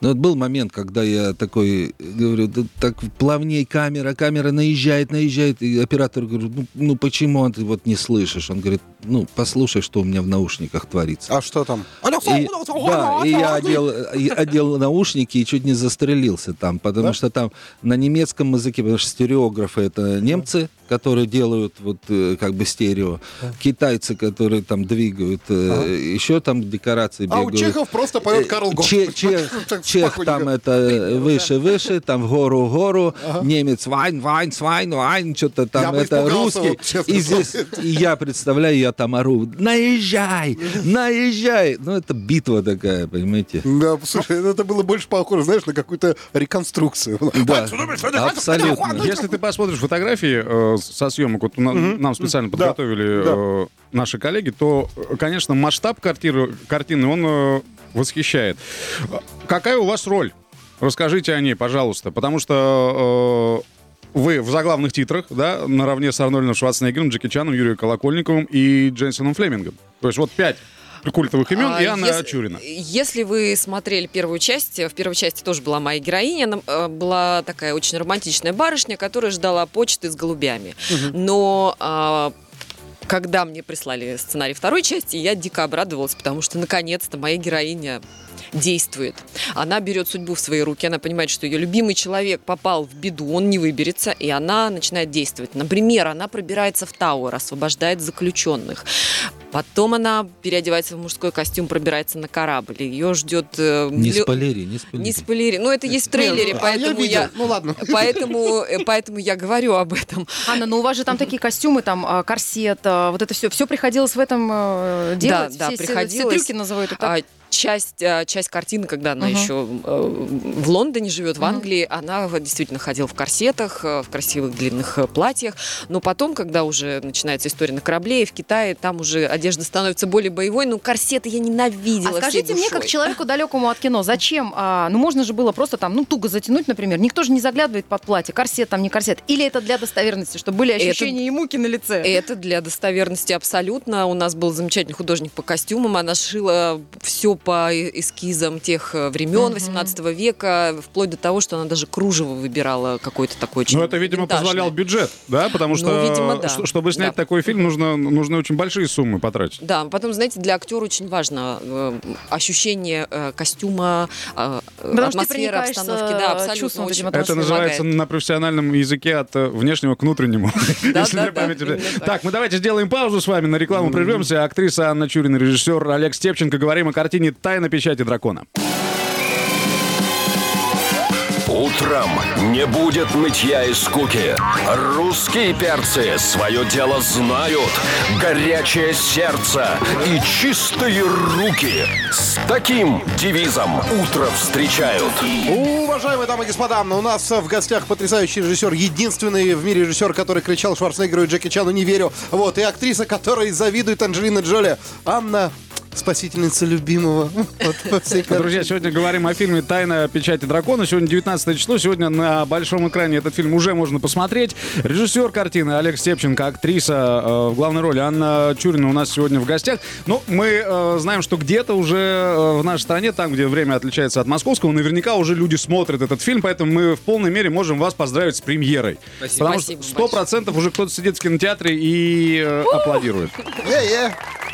Но вот был момент, когда я такой говорю, да так плавней камера, камера наезжает, наезжает, и оператор говорит, ну, ну почему ты вот не слышишь? Он говорит, ну послушай, что у меня в наушниках творится. А что там? И, да, и я одел, и одел наушники и чуть не застрелился там, потому что там на немецком языке, потому что стереографы это немцы, которые делают вот э, как бы стерео, китайцы, которые там двигают, э, еще там декорации А у бегают. чехов просто поет Э, Карл Гог. Че- *laughs* Чех, чех там это выше, выше, там в гору, гору, немец вайн, вайн, свайн, вайн, что-то Я там бы это русский. вот честно и здесь и я представляю, я там ору, наезжай, наезжай. Ну, это битва такая, понимаете? Да, слушай, ну, это было больше похоже, знаешь, на какую-то реконструкцию. Да, абсолютно. Если ты посмотришь фотографии со съемок, вот на- нам специально подготовили э, наши коллеги, то, э, конечно, масштаб картиры- картины, он э, восхищает. Какая у вас роль? Расскажите о ней, пожалуйста, потому что э, вы в заглавных титрах, да, наравне с Арнольдом Шварценеггером, Джеки Чаном, Юрием Колокольниковым и Джейсоном Флемингом. То есть вот пять культовых имен А, и Анна если- Чурина. Если вы смотрели первую часть, в первой части тоже была моя героиня, она э, была такая очень романтичная барышня, которая ждала почты с голубями. Но а, когда мне прислали сценарий второй части, я дико обрадовалась, потому что наконец-то моя героиня действует. Она берет судьбу в свои руки, она понимает, что ее любимый человек попал в беду, он не выберется, и она начинает действовать. Например, она пробирается в Тауэр, освобождает заключенных. Потом она переодевается в мужской костюм, пробирается на корабль. Ее ждет... э, Не лё- спойлери, не спойлери. Не спойлери. Ну, это есть в трейлере, ну, а поэтому я я... Ну ладно. Поэтому, э, поэтому я говорю об этом. Анна, ну у вас же там такие костюмы, там а, корсет, а, вот это все. Все приходилось в этом э, делать? да, все, все- приходилось. Все трюки называют это так? Часть, а, часть картины, когда она Мгм. еще э, в Лондоне живет, в. Англии, она вот действительно ходила в корсетах, э, в красивых длинных э, платьях. Но потом, когда уже начинается история на корабле, и в Китае, там уже одежда становится более боевой. Ну, корсеты я ненавидела А скажите мне, как человеку далекому от кино, зачем? а, ну, можно же было просто там, ну, туго затянуть, например. Никто же не заглядывает под платье, корсет там, не корсет. Или это для достоверности, чтобы были Это- ощущения и муки на лице? Это для достоверности абсолютно. У нас был замечательный художник по костюмам. Она шила все по э- эскизам тех э, времен, 18 века, вплоть до того, что она даже кружево выбирала какое-то такое очень Ну, это, видимо, винтажное. позволял бюджет, да? Потому Ну, что, видимо, да. ш- чтобы снять Да. такой фильм, нужно, нужно очень большие суммы потратить. Да, потом, знаете, для актера очень важно э, ощущение э, костюма, э, Потому атмосфера, обстановки. Да, абсолютно. чувством очень Это называется помогает. на профессиональном языке от э, внешнего к внутреннему. *laughs* *laughs* Так, мы давайте сделаем паузу с вами, на рекламу прервемся. Актриса Анна Чурина, режиссер Олег Степченко. Говорим о картине «Тайна печати дракона». Утром не будет нытья и скуки. Русские перцы свое дело знают. Горячее сердце и чистые руки. С таким девизом утро встречают. Уважаемые дамы и господа, у нас в гостях потрясающий режиссер, единственный в мире режиссер, который кричал Шварценеггеру и Джеки Чану «Не верю». Вот, и актриса, которой завидует Анджелина Джоли, Анна, спасительница любимого. *laughs* Вот, во всей картине. Друзья, сегодня говорим о фильме «Тайна печати дракона». Сегодня 19 число. Сегодня на большом экране этот фильм уже можно посмотреть. Режиссер картины Олег Степченко, актриса э, в главной роли Анна Чурина у нас сегодня в гостях. Ну, мы э, знаем, что где-то уже э, в нашей стране, там, где время отличается от московского, наверняка уже люди смотрят этот фильм, поэтому мы в полной мере можем вас поздравить с премьерой. Спасибо. Потому Спасибо что сто процентов уже кто-то сидит в кинотеатре и э, аплодирует. *laughs*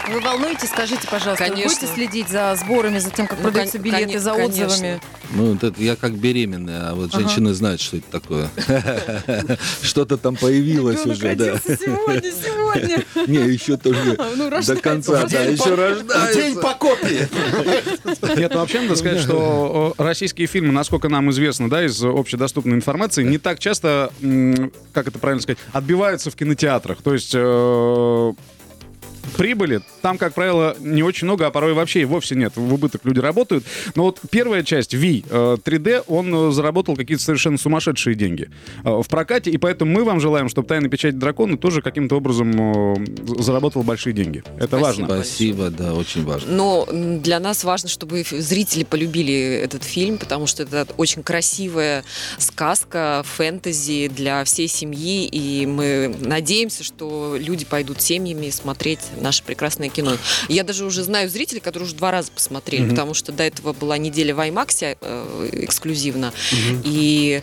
Вы волнуетесь, скажите, пожалуйста, вы Конечно. будете следить за сборами, за тем, как Ну, продаются кон- билеты, коне- за конечно. отзывами? Ну, вот это я как беременная, а вот женщины знают, что это такое. *laughs* Что-то там появилось уже, да. сегодня, сегодня. *laughs* Не, еще тоже *laughs* Ну, до конца, да, еще День рождается. по копии. Нет, ну, вообще надо сказать, что российские фильмы, насколько нам известно, да, из общедоступной информации, не так часто, как это правильно сказать, отбиваются в кинотеатрах. То есть э, прибыли там, как правило, не очень много, а порой вообще и вовсе нет. В убыток люди работают. Но вот первая часть, V, э, 3D, он э, заработал какие-то совершенно сумасшедшие деньги э, в прокате, и поэтому мы вам желаем, чтобы «Тайна печати дракона» тоже каким-то образом э, заработала большие деньги. Это важно. Спасибо, да, очень важно. Но для нас важно, чтобы зрители полюбили этот фильм, потому что это очень красивая сказка, фэнтези для всей семьи, и мы надеемся, что люди пойдут семьями смотреть наше прекрасное кино. Я даже уже знаю зрителей, которые уже два раза посмотрели, потому что до этого была неделя в IMAX э, эксклюзивно, и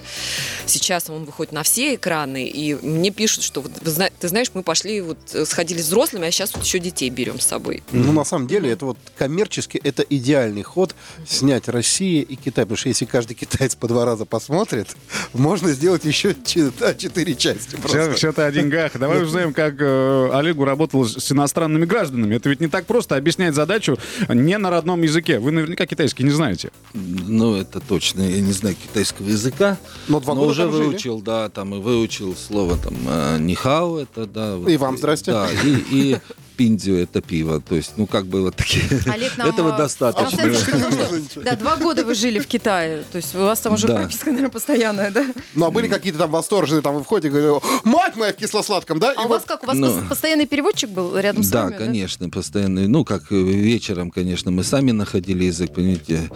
сейчас он выходит на все экраны, и мне пишут, что вот, ты знаешь, мы пошли, вот э, сходили с взрослыми, а сейчас вот еще детей берем с собой. Ну, на самом деле, это вот коммерчески это идеальный ход снять Россия и Китай. Потому что если каждый китаец по два раза посмотрит, можно сделать еще четыре части. Все, Просто. все-то о деньгах. Давай узнаем, как э, Олегу работал с с иностранными гражданами. Это ведь не так просто объяснять задачу не на родном языке. Вы наверняка китайский не знаете. Ну, это точно. Я не знаю китайского языка. Но два но года уже там жили. выучил, да, там и выучил слово там э, нихао, это да. вот, И вам здрасте. Да, и, и пиндзю это пиво. То есть, ну, как бы вот такие. *laughs* Олег нам, Этого а, достаточно. Что- Да, два года вы жили в Китае. То есть у вас там уже Да. прописка, наверное, постоянная, да? Ну, а были какие-то там восторженные, там вы входите и говорите, мать моя в кисло-сладком, да? И А у вот- вас как? У вас Ну. пос- постоянный переводчик был рядом с Да, вами? конечно, постоянно. Ну, как э, вечером, конечно, мы сами находили язык, понимаете.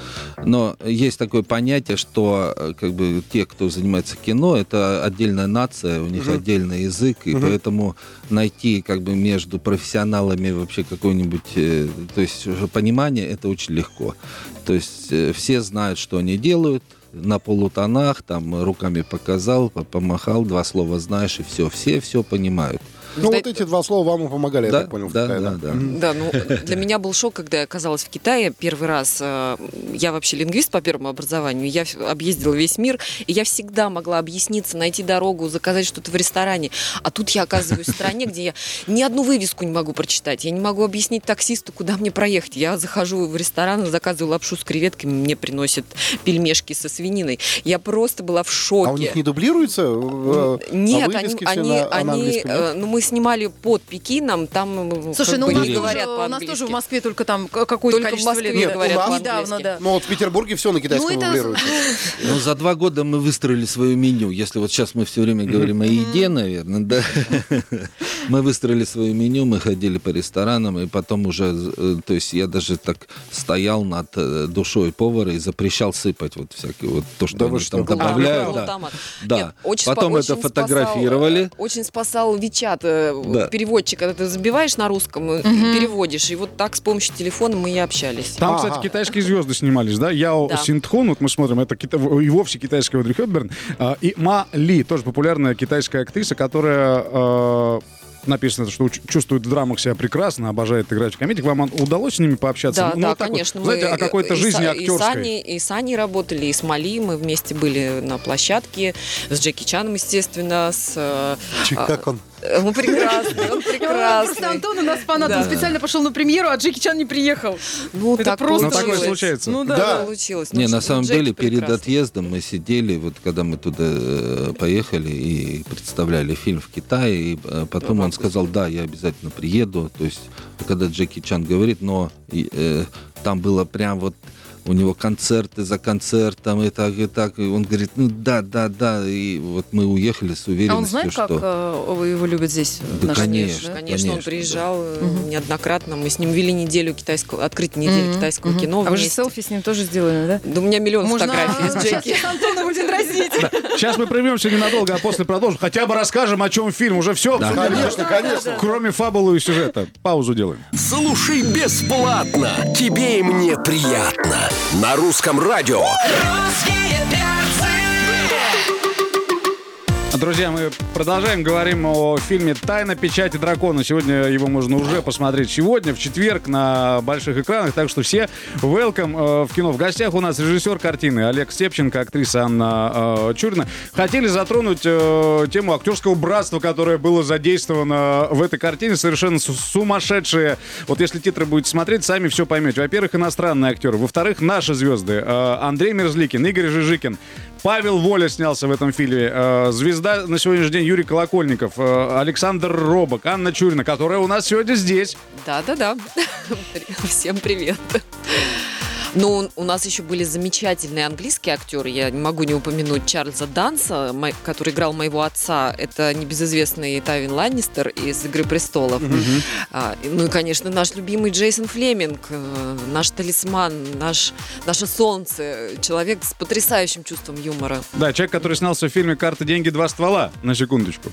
Но есть такое понятие, что э, как бы те, кто занимается кино, это отдельная нация, у них отдельный язык, и поэтому найти как бы между профессионалами вообще какое-нибудь, э, то есть понимание, это очень легко. То есть э, все знают, что они делают, на полутонах, там руками показал, по- помахал, два слова знаешь, и все. Все все понимают. Ну, вот эти два слова вам и помогали, я да, так понял, в да, Китае, да, да. Да, ну для меня был шок, когда я оказалась в Китае первый раз. Э, Я вообще лингвист по первому образованию. Я объездила весь мир, и я всегда могла объясниться, найти дорогу, заказать что-то в ресторане. А тут я оказываюсь в стране, где я ни одну вывеску не могу прочитать. Я не могу объяснить таксисту, куда мне проехать. Я захожу в ресторан, заказываю лапшу с креветками, мне приносят пельмешки со свининой. Я просто была в шоке. А у них не дублируется? э, Нет, а они, они, на- а на они, английском, нет? э, ну мы снимали под Пекином, там э, Слушай, ну у нас, не тоже, говорят у нас тоже в Москве только там какое-то Только в количество Москве лет. Нет, говорят у нас- Недавно, да. Ну, вот в Петербурге все на китайском это- дублируется. *laughs* Ну, за два года мы выстроили свое меню. Если вот сейчас мы все время говорим о еде, наверное, да. *laughs* Мы выстроили свое меню, мы ходили по ресторанам, и потом уже, э, то есть я даже так стоял над э, душой повара и запрещал сыпать вот всякие вот то, что Да вы они что? там добавляют. А, да. полутомат. Да. Нет, очень Потом спа- это очень фотографировали. спасал, очень спасал Вичат, Да. переводчик, когда ты забиваешь на русском и переводишь. И вот так с помощью телефона мы и общались. Там, Ага. кстати, китайские звезды снимались, да? Яо Да. Синтхон, вот мы смотрим, это кита- и вовсе китайская Одри Хепберн, а, и Ма Ли, тоже популярная китайская актриса, которая э, написано, что чувствует в драмах себя прекрасно, обожает играть в комедиях. Вам удалось с ними пообщаться? Да, Ну, да, вот так вот, конечно. знаете, мы о какой-то и жизни Са- И с, актерской. Аней, и с Аней работали, и с Мали. Мы вместе были на площадке. С Джеки Чаном, естественно. С, э, Чик, а, Как он? Он прекрасный, он *laughs* Просто прекрасный. Антон у нас фанат, он специально пошел на премьеру, а Джеки Чан не приехал. Ну, Это так просто Ну, такое случается. Ну да. Да. Получилось. Не, Ну, на что, самом Джеки деле, перед отъездом мы сидели, вот когда мы туда э, поехали и представляли фильм в Китае, и э, потом Ну, он сказал, да, я обязательно приеду. То есть, когда Джеки Чан говорит, но и, э, там было прям вот у него концерты за концертом, и так, и так. И он говорит, ну да, да, да. И вот мы уехали с А уверенностью, он знает, как что... э, вы его любят здесь? Да, конечно. да? Конечно, он конечно, приезжал э, неоднократно. Мы с ним вели неделю китайского, открытие недели Мгм, китайского мгм. кино А вы же селфи с ним тоже сделали, да? Да у меня миллион фотографий с *laughs* Джеки. Будет дразнить. Сейчас мы прервемся ненадолго, а после продолжим. Хотя бы расскажем, о чем фильм. Уже все. Конечно, конечно. Кроме фабулы и сюжета. Паузу делаем. Слушай бесплатно. Тебе и мне приятно. На русском радио. Друзья, мы продолжаем, говорим о фильме «Тайна печати дракона». Сегодня его можно уже посмотреть сегодня, в четверг, на больших экранах. Так что все welcome э, в кино. В гостях у нас режиссер картины Олег Степченко, актриса Анна э, Чурина. Хотели затронуть э, тему актерского братства, которое было задействовано в этой картине. Совершенно су- сумасшедшие. Вот если титры будете смотреть, сами все поймете. Во-первых, иностранные актеры. Во-вторых, наши звезды. Э, Андрей Мерзликин, Игорь Жижикин. Павел Воля снялся в этом фильме. Э, Звезда на сегодняшний день Юрий Колокольников, э, Александр Робок, Анна Чурина, которая у нас сегодня здесь. Да-да-да. *laughs* Всем привет. Ну, у нас еще были замечательные английские актеры. Я не могу не упомянуть Чарльза Данса, который играл моего отца. Это небезызвестный Тавин Ланнистер из «Игры престолов». И, ну и, конечно, наш любимый Джейсон Флеминг, э, наш талисман, наш, наше солнце. Человек с потрясающим чувством юмора. Да, человек, который снялся в фильме «Карта, деньги, два ствола». На секундочку.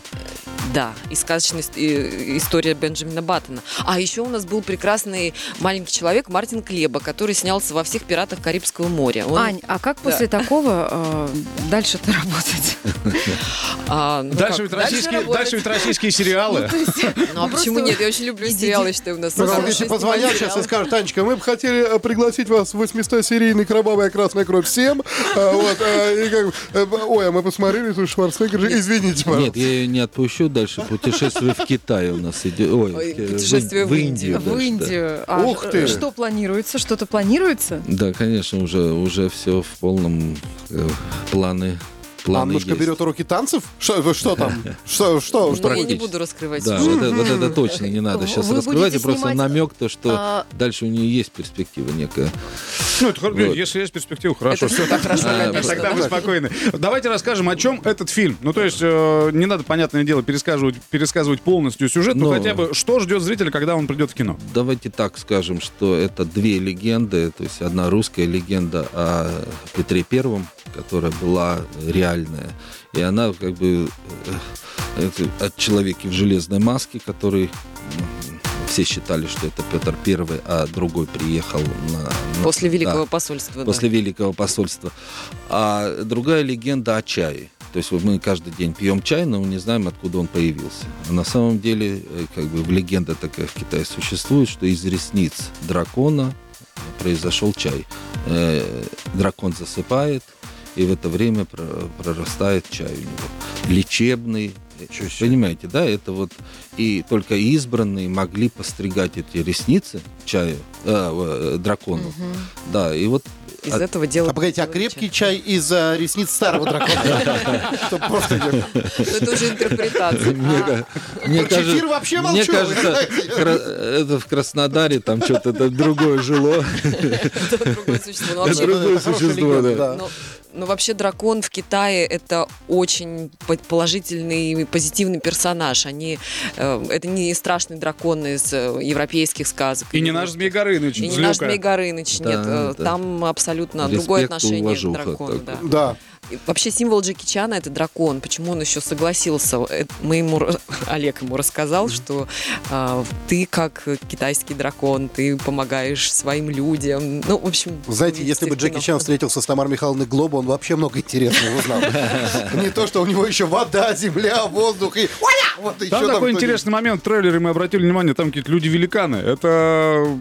Да, и сказочная и- история Бенджамина Баттона. А еще у нас был прекрасный маленький человек Мартин Клеба, который снялся во всех «Пиратах Карибского моря». Он, Ань, а как Да. после такого э, дальше-то работать? *laughs* а, ну дальше, как, ведь российские, работать. дальше ведь российские сериалы. Ну *laughs* а почему нет? Я очень люблю иди- сериалы, считаю, у нас Ну, если позвонят сейчас и скажут, Танечка, мы бы хотели э, пригласить вас в 800-серийный «Кровавая красная кровь» всем. А, Вот, э, и как э, ой, а мы посмотрели, что Шварценеггер же, извините, Нет, пожалуйста. я ее не отпущу дальше. Путешествие в Китай у нас идет. Ой, путешествие в Индию. В дальше, да. Индию. А Ух ты. Что планируется? Что-то планируется? Да, конечно, уже, уже все в полном э, планы. Планы Аннушка есть. берет уроки танцев? Что, что там? *laughs* Что, что? Ну, что? я не буду раскрывать. Да, вот это, вот это точно не надо *laughs* сейчас Вы раскрывать. И просто снимать, намек, то, что а, дальше у нее есть перспектива некая. Ну, это, Вот. если есть перспектива, хорошо. Это всегда хорошо, А, конечно. Тогда мы спокойны. Давайте расскажем, о чем этот фильм. Ну, то есть, э, не надо, понятное дело, пересказывать, пересказывать полностью сюжет, но Но- хотя бы, что ждет зрителя, когда он придет в кино. Давайте так скажем, что это две легенды. То есть одна русская легенда о Петре Первом, которая была реальная. И она как бы э, это от человека в железной маске, который все считали, что это Петр Первый, а другой приехал на, на- После Великого да, посольства. да. после Великого посольства. А другая легенда о чае. То есть вот мы каждый день пьем чай, но мы не знаем, откуда он появился. А на самом деле, э, как бы легенда такая в Китае существует, что из ресниц дракона произошел чай. Э, Дракон засыпает, и в это время про- прорастает чай у него. Лечебный. Понимаете, да, это вот и только избранные могли постригать эти ресницы чаю, э, э, дракону. Да, и вот Из от- этого делают... А погодите, а крепкий чай из э, ресниц старого дракона? *laughs* Чтоб просто не- Ну, Это уже интерпретация. Мне, Про кажется, чефир вообще мне кажется, это в Краснодаре там что-то другое жило. Это другое существо. Ну, другое существо, да. Ну, вообще дракон в Китае это очень по- положительный, позитивный персонаж. Они, э, это не страшный дракон из э, европейских сказок. И не наш Змей Горыныч, И не наш. Змей Горыныч, Да, нет. э, да. Там абсолютно Респект другое отношение к дракону. Да. Да. И Вообще символ Джеки Чана это дракон. Почему он еще согласился? Э, Мы ему, *laughs* Олег ему рассказал, что а, ты как китайский дракон, ты помогаешь своим людям. Ну, в общем... Знаете, если бы Джеки кино. Чан встретился с Тамарой Михайловной Глоба, он вообще много интересного узнал. *laughs* Не то, что у него еще вода, земля, воздух и... Оля! Вот еще Там такой интересный момент в трейлере, мы обратили внимание, там какие-то люди-великаны. Это...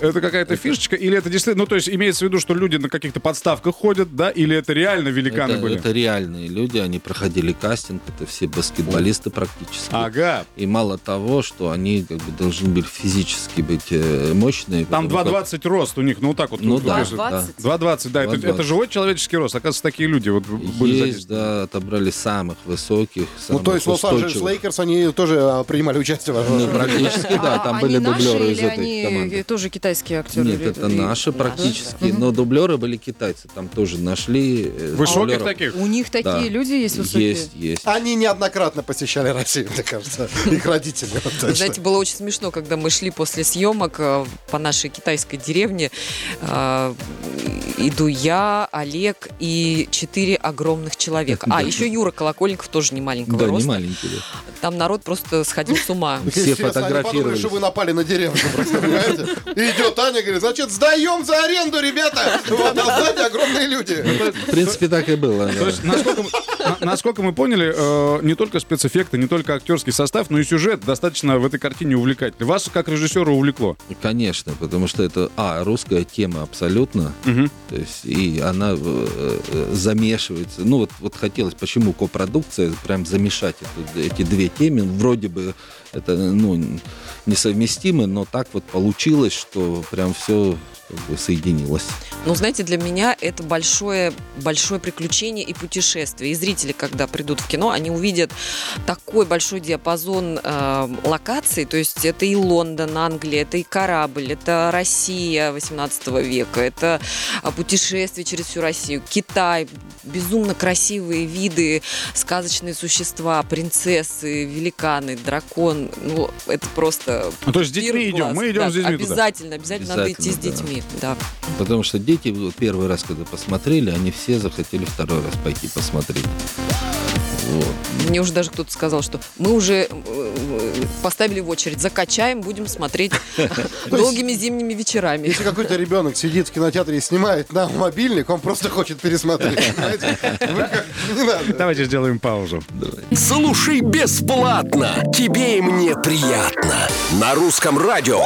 Это какая-то фишечка, или это действительно, ну, то есть имеется в виду, что люди на каких-то подставках ходят, да, или это реально великаны Это, были? это реальные люди, они проходили кастинг, это все баскетболисты практически. Ага, И мало того, что они как бы должны были физически быть э, мощные. там потому как- 2,20 рост у них, ну, вот так вот. Ну вот да, написано. да. 2,20, да, это, 2,20. это живой человеческий рост. Оказывается, такие люди вот были Есть, задействованы. да, отобрали самых высоких, Ну, самых то есть Лос-Анджелес. Лейкерс, они тоже а, принимали участие в Ну, *laughs* практически, да, А там они были дублеры из этой команды. тоже китайские актеры? Нет, это и- наши практически, но дублеры были китайцы, там тоже нашли. э, Высоких таких? У них такие Да. люди есть высокие? Есть, есть. Они неоднократно посещали Россию, мне кажется. Их родители. вот знаете, было очень смешно, когда мы шли после съемок э, по нашей китайской деревне. э, Иду я, Олег и четыре огромных человека. А, *laughs* еще Юра Колокольников тоже не маленького Да, не роста. маленький. да. Там народ просто сходил с ума. Все Естественно, они подумали, фотографировались. что вы напали на деревню, просто, понимаете? *laughs* Идет Аня, говорит, значит, сдаем за аренду, ребята! Вот, а сзади огромные люди. В принципе, так и было. да. То есть, насколько, мы- на- насколько мы поняли, э, не только спецэффекты, не только актерский состав, но и сюжет достаточно в этой картине увлекательный. Вас, как режиссера, увлекло. Конечно, потому что это, а, русская тема абсолютно, то есть, и она э, э, замешивается. Ну, вот, вот хотелось, почему копродукция, прям замешать эти две теме. Вроде бы это ну, несовместимо, но так вот получилось, что прям все как бы соединилось. Ну, знаете, для меня это большое, большое приключение и путешествие. И зрители, когда придут в кино, они увидят такой большой диапазон э, локаций. То есть это и Лондон, Англия, это и корабль, это Россия 18 века, это а, путешествие через всю Россию, Китай, безумно красивые виды, сказочные существа, принцессы, великаны, дракон. Ну, это просто... Ну, то есть с детьми идем, мы идем Да, с детьми туда. Обязательно, обязательно, надо идти с Обязательно, да. Детьми. Да. Потому что дети вот первый раз, когда посмотрели, они все захотели второй раз пойти посмотреть. Вот. Мне уже даже кто-то сказал, что мы уже э, поставили в очередь, закачаем, будем смотреть *laughs* долгими зимними вечерами. Если какой-то ребенок сидит в кинотеатре и снимает на мобильник, он просто хочет пересмотреть. *laughs* Давайте сделаем паузу. Слушай бесплатно. Тебе и мне приятно. На русском радио.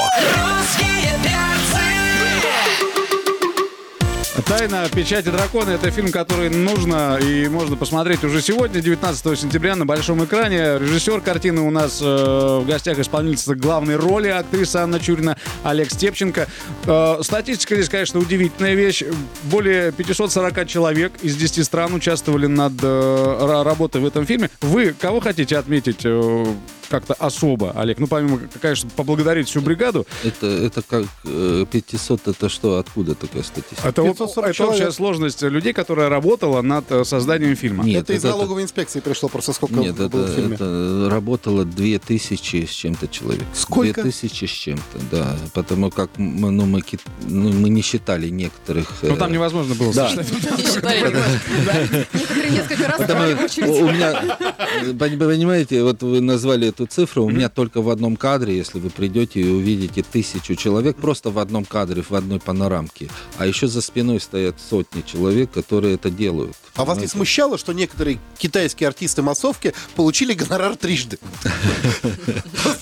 «Тайна печати дракона» — это фильм, который нужно и можно посмотреть уже сегодня, 19 сентября, на большом экране. Режиссер картины у нас э, в гостях исполнительница главной роли, актриса Анна Чурина, Олег Степченко. Э, статистика здесь, конечно, удивительная вещь. Более 540 человек из 10 стран участвовали над э, ра- работой в этом фильме. Вы кого хотите отметить э, как-то особо, Олег? Ну, помимо, конечно, поблагодарить всю бригаду. Это, это как э, 500, это что, откуда такая статистика? Это, 540 это общая человек. сложность людей, которая работала над э, созданием фильма. Нет, Это из это- налоговой инспекции пришло просто сколько Нет, это, было в фильме. это работало 2000 с чем-то человек. Сколько? 2000 с чем-то, да. Потому как м, ну, мы, ну, мы не считали некоторых... Ну, э, там невозможно было Да. *laughs* *laughs* Некоторые несколько раз у меня, э, пони- понимаете, вот вы назвали эту цифру, у меня только в одном кадре, если вы придете и увидите тысячу человек, просто в одном кадре, в одной панорамке. А еще за спиной стоят сотни человек, которые это делают. А вас не смущало, что некоторые китайские артисты массовки получили гонорар трижды?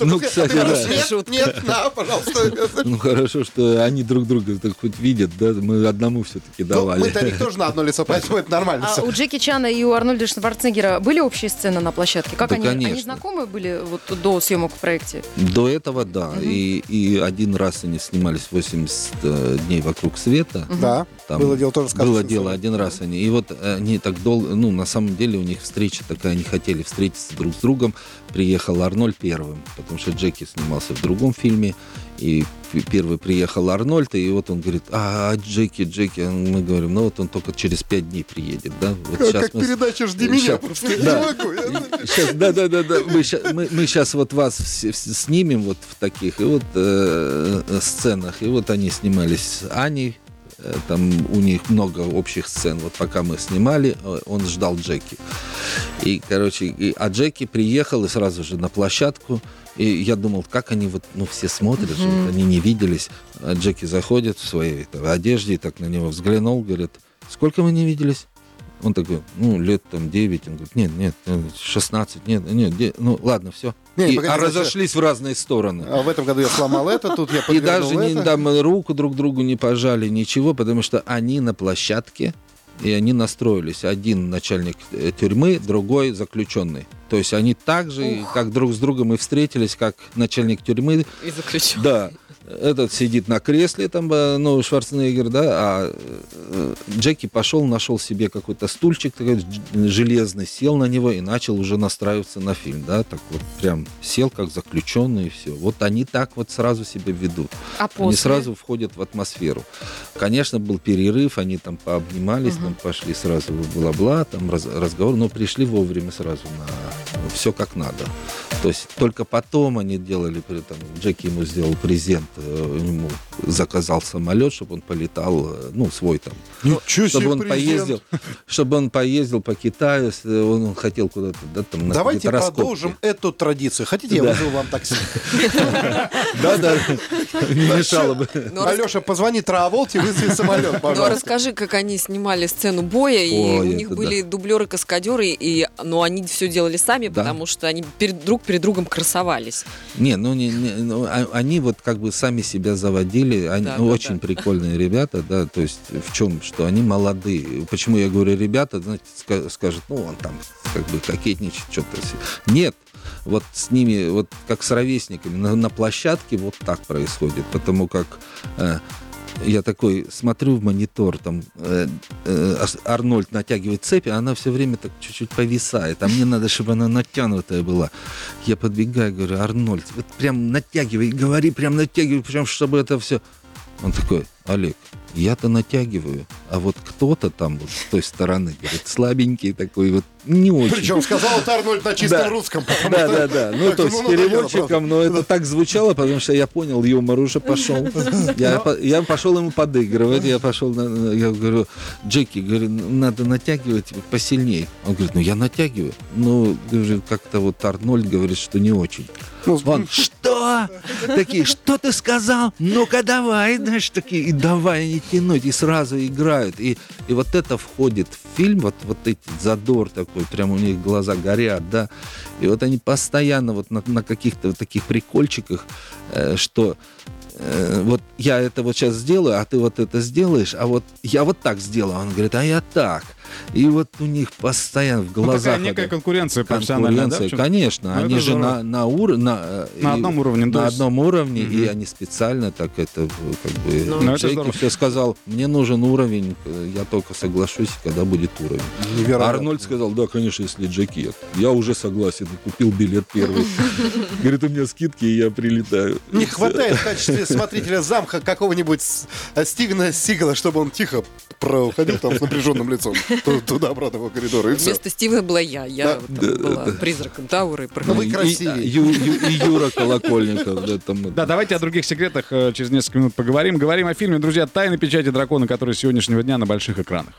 Ну, кстати, «Хорошо, да. Нет, нет, на, пожалуйста. Ну хорошо, что они друг друга так хоть видят, да, мы одному все-таки Ну, давали. Мы-то них тоже на одно лицо, поэтому это нормально. А у Джеки Чана и у Арнольда Шварценеггера были общие сцены на площадке? Как они, знакомы были вот до съемок в проекте? До этого, да. И, и один раз они снимались 80 э, дней вокруг света. Да, Там было дело тоже сказано. Было дело один раз они. И вот они так долго, ну, на самом деле у них встреча такая, они хотели встретиться друг с другом. Приехал Арнольд первым, потому что Джеки снимался в другом фильме. И первый приехал Арнольд, и вот он говорит, а, Джеки, Джеки. Мы говорим, ну вот он только через пять дней приедет, да? Вот Как, щас как мы передача «Жди меня», Щас- просто я Да. не могу. Щас, да, да, да, да. Мы, сейчас вот вас все- вс- снимем вот в таких и вот э, э, сценах. И вот они снимались с Аней. Э, Там у них много общих сцен. Вот пока мы снимали, э, он ждал Джеки. И, короче, и- а Джеки приехал и сразу же на площадку. И я думал, как они вот, ну, все смотрят вот они не виделись. А Джеки заходит в своей там, одежде, и так на него взглянул, говорит, сколько мы не виделись? Он такой, ну, лет там 9. Он говорит, нет, нет, э, 16, нет, нет, де- ну, ладно, все. Не, И, погоди, а разошлись в разные стороны. А в этом году я сломал это, тут я *laughs* И даже не, это. да, мы руку друг другу не пожали, ничего, потому что они на площадке, и они настроились. Один начальник э, тюрьмы, другой заключенный. То есть они так же, как друг с другом и встретились, как начальник тюрьмы. И заключен. Да, этот сидит на кресле, там, э, ну, Шварценеггер, да, а э, Джеки пошел, нашел себе какой-то стульчик такой железный, сел на него и начал уже настраиваться на фильм, да, так вот прям сел как заключенный и все. Вот они так вот сразу себя ведут. А Они после? сразу входят в атмосферу. Конечно, был перерыв, они там пообнимались, там пошли сразу бла-бла, там раз- разговор, но пришли вовремя сразу на все как надо. То есть только потом они делали, при этом Джеки ему сделал презент, ему заказал самолет, чтобы он полетал, э, ну, свой там, Ничего чтобы себе он презент. поездил, чтобы он поездил по Китаю, он, он хотел куда-то, да, там, на Давайте раскопки. продолжим эту традицию. Хотите, я Да. вызову вам такси? *laughs* Да, да, *laughs* не мешало бы. Рас- Алеша, позвони Траволте, вызови самолет, Но пожалуйста. расскажи, как они снимали сцену боя, и у них были дублеры-каскадеры, и, но они все делали сами, потому что они друг перед другом красовались. Не, ну, не, не, ну, а- они вот как бы сами себя заводили, они Да, ну, да, очень да. прикольные ребята, да, то есть в чем, что они молодые. Почему я говорю ребята, знаете, ска- скажут, ну, он там как бы кокетничает, что-то. Нет, вот с ними, вот как с ровесниками, на, на площадке вот так происходит, потому как э, я такой смотрю в монитор, там э, э, Арнольд натягивает цепь, а она все время так чуть-чуть повисает, а мне надо, чтобы она натянутая была. Я подбегаю, говорю, Арнольд, вот прям натягивай, говори, прям натягивай, прям чтобы это все... Он такой, Олег, я-то натягиваю, а вот кто-то там вот с той стороны, говорит, слабенький такой, вот не очень. Причем сказал это Арнольд на чистом Да. русском. Да, да, да. Ну, то есть с ну, переводчиком, но это так звучало, потому что я понял, юмор уже пошел. Я, я пошел ему подыгрывать, я пошел, я говорю, Джеки, говорю, «Ну, надо натягивать посильнее. Он говорит, ну я натягиваю. Ну, как-то вот Арнольд говорит, что не очень. Ну, Он, что? Такие, что ты сказал? Ну-ка давай, знаешь, такие, и давай не тянуть, и сразу играют. И, и вот это входит в фильм, вот, вот эти задор такой, прям у них глаза горят, да. И вот они постоянно вот на, на каких-то вот таких прикольчиках, э, что э, вот я это вот сейчас сделаю, а ты вот это сделаешь, а вот я вот так сделаю. Он говорит, а я так. И вот у них постоянно в Ну, глазах... такая некая это- конкуренция профессиональная, да, Конкуренция, чем-то? конечно. Ну, они это же здорово. на, на, ур- на, На и- одном уровне, На есть- одном уровне, и Мгм. они специально так это как бы... Ну, это Джеки здорово. все сказал, мне нужен уровень, я только соглашусь, когда будет уровень. Невероятно. Арнольд сказал, да, конечно, если Джеки, я уже согласен, и купил билет первый. *laughs* Говорит, у меня скидки, и я прилетаю. Не хватает в качестве *laughs* смотрителя замка какого-нибудь э, Стивена Сигала, чтобы он тихо проходил там с напряженным лицом туда-обратно по коридору, и все. Вместо Стивена была я. Я Да. там Да, была да. призраком Тауры. Ну, вы красивее. И, Ю- и Юра Колокольников. Да, давайте о других секретах э, через несколько минут поговорим. Говорим о фильме, друзья, «Тайны печати дракона», который с сегодняшнего дня на больших экранах.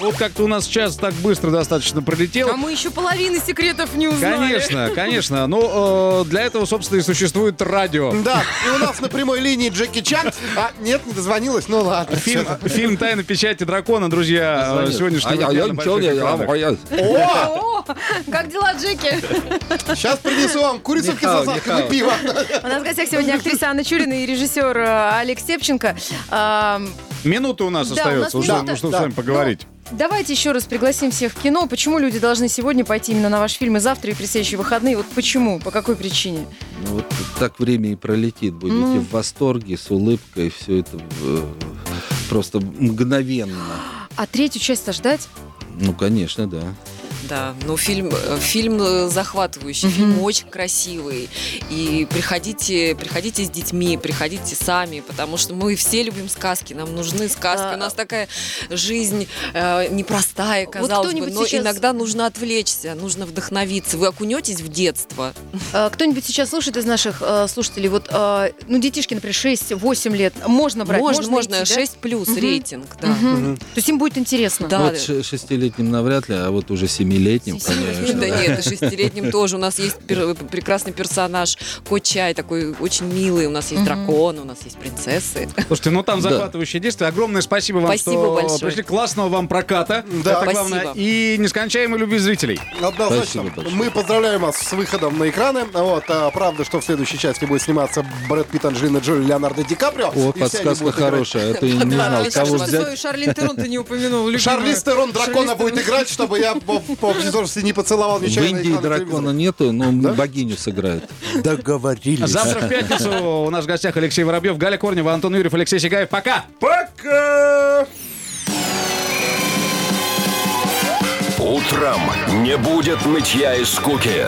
Вот как-то у нас час так быстро достаточно пролетел. А мы еще половины секретов не узнали. Конечно, *laughs* конечно. Ну, э, для этого, собственно, и существует радио. Да, и у нас на прямой линии Джеки Чан. А, нет, не дозвонилась, ну ладно. Фильм, фильм «Тайна печати дракона», друзья, э, сегодняшнего А я- ничего не- а я- О, как дела, Джеки? сейчас принесу вам курицу в кисло-сладком и пиво. У нас в гостях сегодня актриса Анна Чурина и режиссер э, Олег Сепченко. А, Минута у нас Да, у остается, нас чтобы, минута. чтобы Да. с вами поговорить. Давайте еще раз пригласим всех в кино. Почему люди должны сегодня пойти именно на ваш фильм и завтра и предстоящие выходные? Вот почему? По какой причине? Ну, вот так время и пролетит. Будете Ну. в восторге, с улыбкой, все это э, просто мгновенно. А третью часть-то ждать? Ну, конечно, да. Да, ну фильм, э, фильм э, захватывающий, фильм очень красивый. И приходите, приходите с детьми, приходите сами, потому что мы все любим сказки, нам нужны сказки. А, У нас такая жизнь э, непростая, Вот казалось бы, кто-нибудь но сейчас- иногда нужно отвлечься, нужно вдохновиться. Вы окунетесь в детство. А, Кто-нибудь сейчас слушает из наших э, слушателей? Вот, э, ну, детишки, например, 6-8 лет. Можно брать? можно, можно, идти, да? 6 плюс Мгм. рейтинг, да. Мгм. То есть им будет интересно. Да. Вот ше- шестилетним навряд ли, а вот уже семилетним, конечно. Да нет, и шестилетним тоже. У нас есть прекрасный персонаж Кот Чай, такой очень милый. У нас есть дракон, у нас есть принцессы. Слушайте, ну там захватывающее действие. Огромное спасибо вам, Спасибо что большое. пришли. Классного вам проката. Да. Это главное. И нескончаемой любви зрителей. Однозначно. Мы поздравляем вас с выходом на экраны. Вот, а, правда, что в следующей части будет сниматься Брэд Питт, Анджелина Джоли, Леонардо Ди Каприо. Они подсказка хорошая. Это не знал, кого взять. Шарлин Терон ты не упомянул. Шарлиз Терон дракона будет играть, чтобы я по, обзорстве не поцеловал В нечаянно Индии дракона нету, но богиню сыграет. Договорились. Завтра в пятницу у нас в гостях Алексей Воробьев, Галя Корнева, Антон Юрьев, Алексей Сигаев. Пока! Пока! Утром не будет нытья и скуки.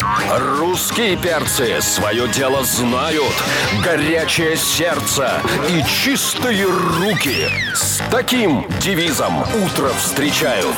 Русские перцы свое дело знают. Горячее сердце и чистые руки. С таким девизом утро встречают.